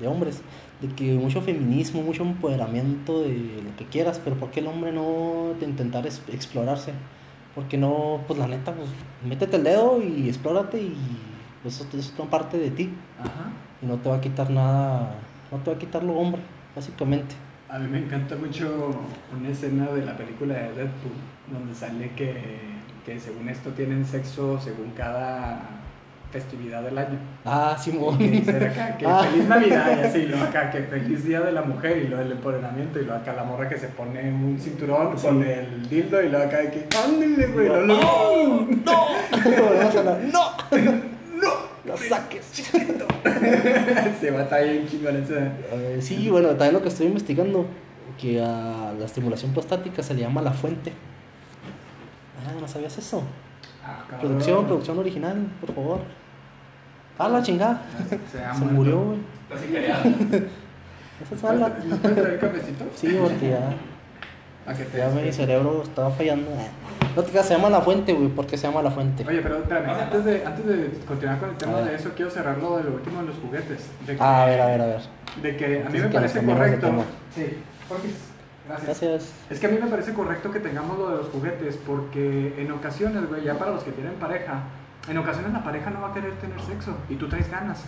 B: de hombres, de que mucho feminismo, mucho empoderamiento de lo que quieras, pero ¿por qué el hombre no de intentar explorarse? Porque no, pues la neta, pues métete el dedo y explórate y pues, eso es una parte de ti
A: Ajá.
B: y no te va a quitar nada, no te va a quitar lo hombre, básicamente.
A: A mí me encanta mucho una escena de la película de Deadpool, donde sale que, que según esto tienen sexo según cada festividad del año.
B: Ah, Simón.
A: Que dicen acá que
B: Ah.
A: feliz Navidad y así, lo acá que feliz día de la mujer y lo del empoderamiento y lo acá la morra que se pone un cinturón
B: Sí.
A: con el dildo y lo acá de que ándale güey, lo, lo-
B: ¡No! ¡No! La- ¡No!
A: ¡No!
B: ¡Lo saques!
A: se va a estar bien chingón ese.
B: Eh, sí, bueno, también lo que estoy investigando, que a la estimulación prostática se le llama la fuente. Ah, ¿no sabías eso?
A: Ah.
B: Producción, producción original, por favor. Ah, la chingada.
A: Se, ha
B: Se murió, güey.
C: Está.
B: Esa es mala.
A: ¿Me puedes traer cafecito?
B: Sí, porque ya,
A: A que te
B: ya mi cerebro estaba fallando. No te se llama la fuente, güey. ¿Por qué se llama la fuente?
A: Oye, pero espérame, antes de, antes de continuar con el tema de eso, quiero cerrar lo de lo último de los juguetes. De que,
B: Ah, a ver, a ver, a ver.
A: De que a mí
B: Entonces,
A: me parece correcto. Sí, Jorge, gracias.
B: Gracias.
A: Es que a mí me parece correcto que tengamos lo de los juguetes, porque en ocasiones, güey, ya para los que tienen pareja, en ocasiones la pareja no va a querer tener sexo y tú traes ganas.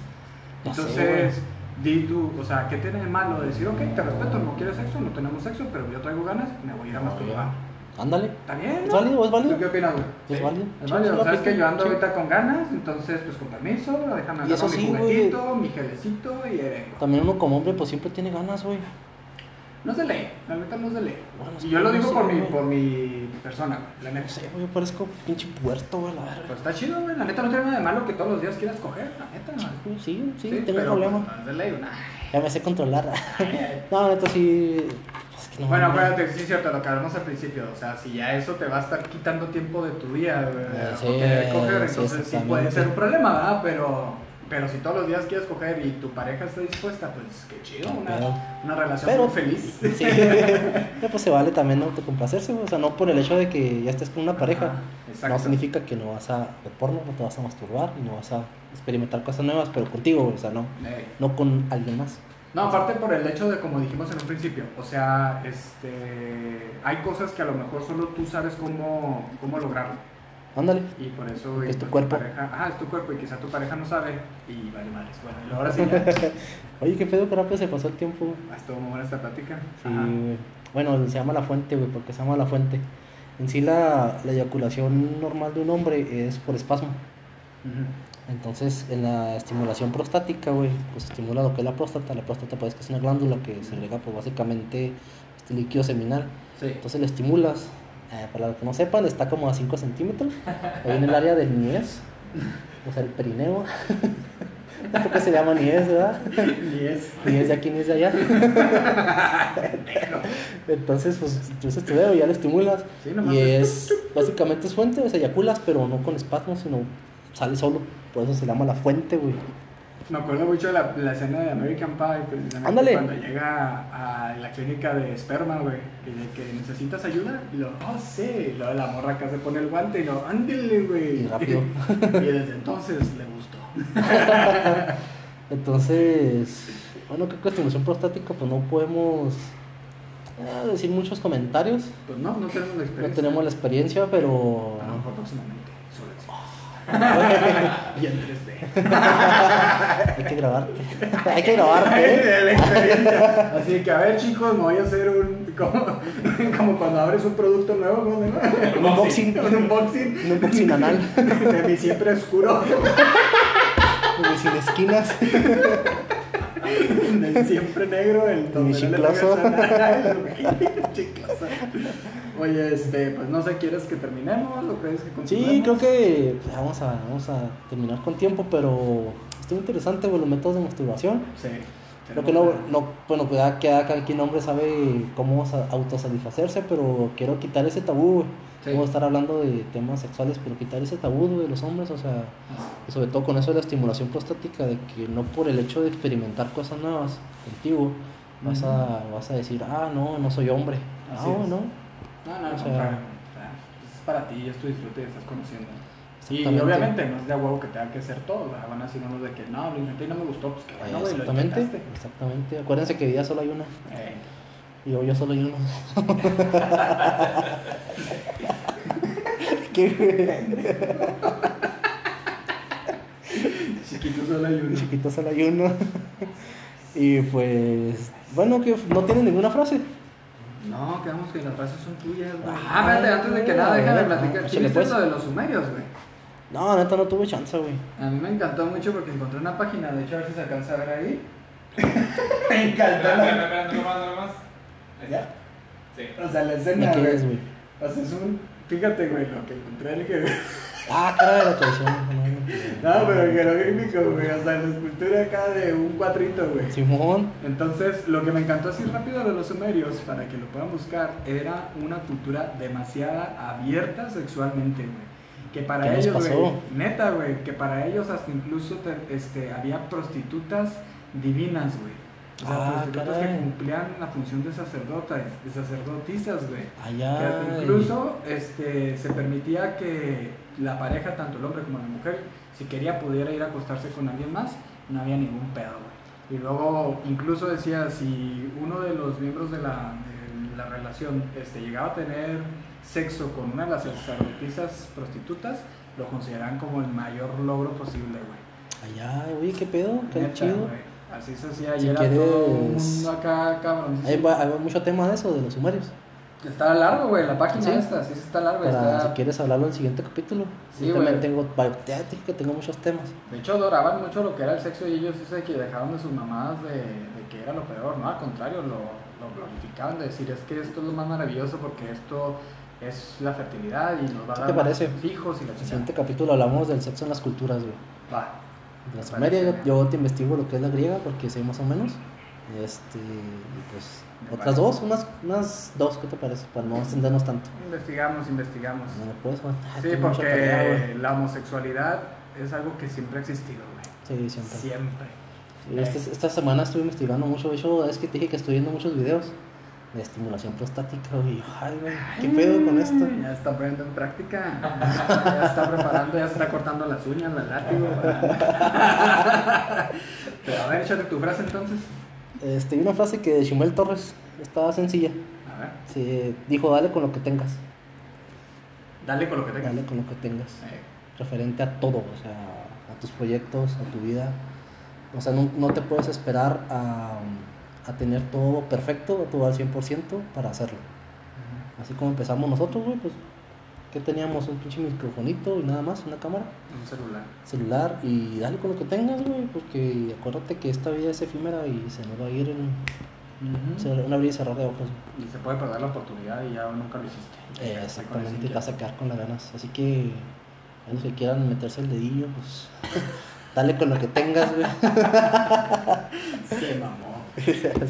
B: Ya sé,
A: Entonces, di tú, o sea, ¿qué tiene de malo decir, ok, te respeto, no quieres sexo, no tenemos sexo, pero yo traigo ganas, me voy a ir a masturbar?
B: Ándale.
A: ¿Está bien?
B: ¿Es válido? ¿Es válido?
A: ¿Tú qué opinas, güey?
B: ¿Es
C: Sí.
B: válido?
A: Es válido, que yo ando ahorita con ganas, entonces pues con permiso, déjame agarrar mi juguetito, mi gelecito y.
B: También uno como hombre, pues siempre tiene ganas, güey.
A: No es de ley, la neta no es de ley.
B: Bueno,
A: y yo lo
B: sí,
A: digo
B: sí,
A: por, mi,
B: güey.
A: por mi persona, la
B: No
A: neta.
B: sé, güey, yo parezco pinche puerto, güey, la
A: Pues
B: verga.
A: está chido, güey, la neta no tiene nada de malo que todos los días quieras coger, la neta.
B: Sí, sí, tengo un
A: pero,
B: problema.
A: pues, no es de ley, nah.
B: Ya me sé controlar. no, neta, sí. Es que no
A: Bueno, acuérdate, sí es cierto, lo que hablamos al principio. O sea, si ya eso te va a estar quitando tiempo de tu día, güey,
B: Eh,
A: o
B: sí,
A: querer coger,
B: sí,
A: entonces sí puede ser un problema, ¿verdad? Pero, pero si todos los días quieres coger y tu pareja está dispuesta, pues qué chido,
B: No,
A: una,
B: pero-
A: una relación
B: pero-
A: muy feliz.
B: Sí, pero pues se vale también autocomplacerse, güey. O sea, no por el hecho de que ya estés con una pareja,
A: Ajá,
B: no significa que no vas a ver porno, no te vas a masturbar y no vas a experimentar cosas nuevas, pero contigo. O sea, no, no con alguien más.
A: No, aparte por el hecho de, como dijimos en un principio, o sea, este, hay cosas que a lo mejor solo tú sabes cómo, cómo lograrlo.
B: Ándale.
A: Y por eso...
B: Es tu
A: pues
B: cuerpo.
A: pareja- ajá, es tu cuerpo y quizá tu pareja no sabe y vale madres. Bueno, y ahora sí ya...
B: Oye, qué pedo que rápido se pasó el tiempo.
A: Ah, Estuvo muy buena esta plática.
B: Sí, güey. Bueno, se llama la fuente, güey, porque se llama la fuente. En sí, la, la eyaculación normal de un hombre es por espasmo. Entonces, en la estimulación prostática, güey, pues estimula lo que es la próstata. La próstata, pues, que es una glándula que segrega, pues, básicamente este líquido seminal.
A: Sí.
B: Entonces, le estimulas. Eh, para los que no sepan, está como a 5 centímetros. Ahí en el área del niés, o sea, el perineo. No sé por qué se llama niés, ¿verdad?
A: Y es...
B: Ni es de aquí ni es de allá. Entonces, pues, entonces tu dedo ya lo estimulas.
A: Sí, nomás
B: y
A: es
B: es, básicamente es fuente, o sea, eyaculas, pero no con espasmos, sino sale solo. Por eso se llama la fuente, güey.
A: Me acuerdo mucho de la, la escena de American Pie, precisamente
B: Ándale.
A: cuando llega a la clínica de esperma, güey, que, que necesitas ayuda, y lo, oh, sí, y luego la morra acá se pone el guante y lo, ándele, güey.
B: Y rápido.
A: y desde entonces le gustó.
B: Entonces, bueno, creo que estimulación prostática, pues no podemos eh, decir muchos comentarios.
A: Pues no, no tenemos la
B: No
A: experiencia.
B: tenemos la experiencia, pero.
A: A lo mejor próximamente. y en 3D.
B: Hay que grabarte. Hay que grabarte. ¿eh?
A: De. Así que, a ver, chicos, me voy a hacer un. Como, como cuando abres un producto nuevo, ¿no?
B: Un unboxing.
A: Un unboxing.
B: Un unboxing anal.
A: De mi siempre oscuro.
B: Como sin esquinas.
A: Del siempre negro, el
B: Mi
A: no le
B: chicloso.
A: el chicloso. Oye, este, pues no sé, ¿quieres que terminemos o crees que continuemos?
B: Sí, creo que pues, vamos, a, vamos a terminar con tiempo, pero estuvo interesante güey, los métodos de masturbación.
A: Sí.
B: Lo que no, no bueno, pues ya cada, cada quien hombre sabe cómo sa- autosatisfacerse, pero quiero quitar ese tabú.
A: Sí.
B: Vamos a estar hablando de temas sexuales, pero quitar ese tabú de los hombres, o sea, y sobre todo con eso de la estimulación prostática, de que no por el hecho de experimentar cosas nuevas contigo, vas, a, vas a decir, ah, no, no soy hombre.
A: Así es.
B: no.
A: No, no, no,
B: O sea-
A: para- para- es para ti, es tu disfrute y estás conociendo. Y obviamente no es de huevo que tenga que ser todo, ¿verdad? van a decir unos de que no, lo intenté y no me gustó, pues que bueno, güey, lo intentaste.
B: exactamente. Acuérdense que vida solo hay una.
A: Eh,
B: Y yo, yo solo hay uno. ¿Qué?
A: chiquito solo hay uno.
B: Chiquito solo hay uno. y pues, bueno, que no tiene ninguna frase.
A: No, quedamos que las frases son tuyas, güey.
B: Ah,
A: espérate, antes de que nada, déjame platicar. ¿Sí viste
B: pues.
A: lo de los sumerios, güey?
B: No, neta, no tuve chance, güey.
A: A mí me encantó mucho porque encontré una página, de hecho, a ver si se alcanza a ver ahí. me encantó
C: Espera, espera, espera, no más, no más.
A: ¿Ya?
C: Sí.
A: O sea, la
B: ¿De
A: escena,
B: qué
A: güey.
B: es, güey?
A: O sea, es un... Fíjate, güey, lo que encontré, el que...
B: Ah, cara de la tradición.
A: No, pero jeroglífico, güey, o sea, la escultura acá de un cuadrito, güey.
B: Simón.
A: Entonces, lo que me encantó así rápido de los sumerios, para que lo puedan buscar, era una cultura demasiado abierta sexualmente, güey. Que para
B: ¿Qué nos
A: ellos, güey, neta, güey, que para ellos hasta incluso te- este, había prostitutas divinas, güey. O sea,
B: Ah,
A: prostitutas
B: caray.
A: que cumplían la función de sacerdotas, de sacerdotisas, güey.
B: Allá.
A: Que hasta incluso este, se permitía que la pareja, tanto el hombre como la mujer, si quería pudiera ir a acostarse con alguien más, no había ningún pedo, güey. Y luego incluso decía, si uno de los miembros de la, de la relación este, llegaba a tener sexo con una de las sacerdotisas prostitutas, lo consideraban como el mayor logro posible, güey.
B: Allá, güey, qué pedo, qué
A: Neta,
B: chido.
A: güey. Así se hacía,
B: Si
A: y era todo un mundo acá, cabrón.
B: Hay, hay mucho tema de eso, de los sumerios.
A: Está largo, güey, la página
B: Sí.
A: esta, sí está largo.
B: Para
A: está...
B: si quieres hablarlo en el siguiente capítulo.
A: Sí,
B: Yo también tengo, ya dije que tengo muchos temas.
A: De hecho, adoraban mucho lo que era el sexo y ellos dice que dejaban de sus mamadas de, de que era lo peor, ¿no? Al contrario, lo, lo glorificaban de decir, es que esto es lo más maravilloso porque esto es la fertilidad y nos va a
B: ¿Qué
A: dar
B: te parece?
A: hijos y la
B: En el siguiente capítulo hablamos del sexo en las culturas, güey.
A: Va.
B: La
A: Me
B: Sumeria, yo te investigo lo que es la griega porque sé más o menos. Este, y pues, otras dos, unas, unas dos, ¿qué te parece? Para no extendernos tanto.
A: Investigamos, investigamos.
B: No puedes.
A: Sí,
B: tengo mucha tarea,
A: porque
B: güey.
A: la homosexualidad es algo que siempre ha existido, güey.
B: Sí, siempre.
A: Siempre.
B: Sí, este- esta semana estuve investigando mucho, de hecho, es que te dije que estoy viendo muchos videos de estimulación prostática, güey. Ay, güey, ¿qué pedo con esto?
A: Ya está poniendo en práctica. Ya está preparando, ya se está cortando las uñas, el látigo. Pero a ver, échate tu frase entonces.
B: Este, una frase que de Chumel Torres está sencilla.
A: A ver,
B: Se dijo, dale con lo que tengas.
A: dale con lo que tengas.
B: Dale con lo que tengas.
A: Eh,
B: Referente a todo, o sea, a tus proyectos, a tu vida. O sea, no, no te puedes esperar a, a tener todo perfecto, todo al 100% para hacerlo. Así como empezamos nosotros, güey, pues, que teníamos un pinche microfonito y nada más, una cámara,
A: Un celular.
B: celular y dale con lo que tengas, güey, porque acuérdate que esta vida es efímera y se nos va a ir en un abrir y cerrar de ojos.
A: Y se puede perder la oportunidad y ya nunca lo hiciste.
B: Eh, exactamente, te vas a quedar con las ganas. Así que, a los que quieran meterse el dedillo, pues, dale con lo que tengas, güey.
A: Se mamó.
B: Se acabó.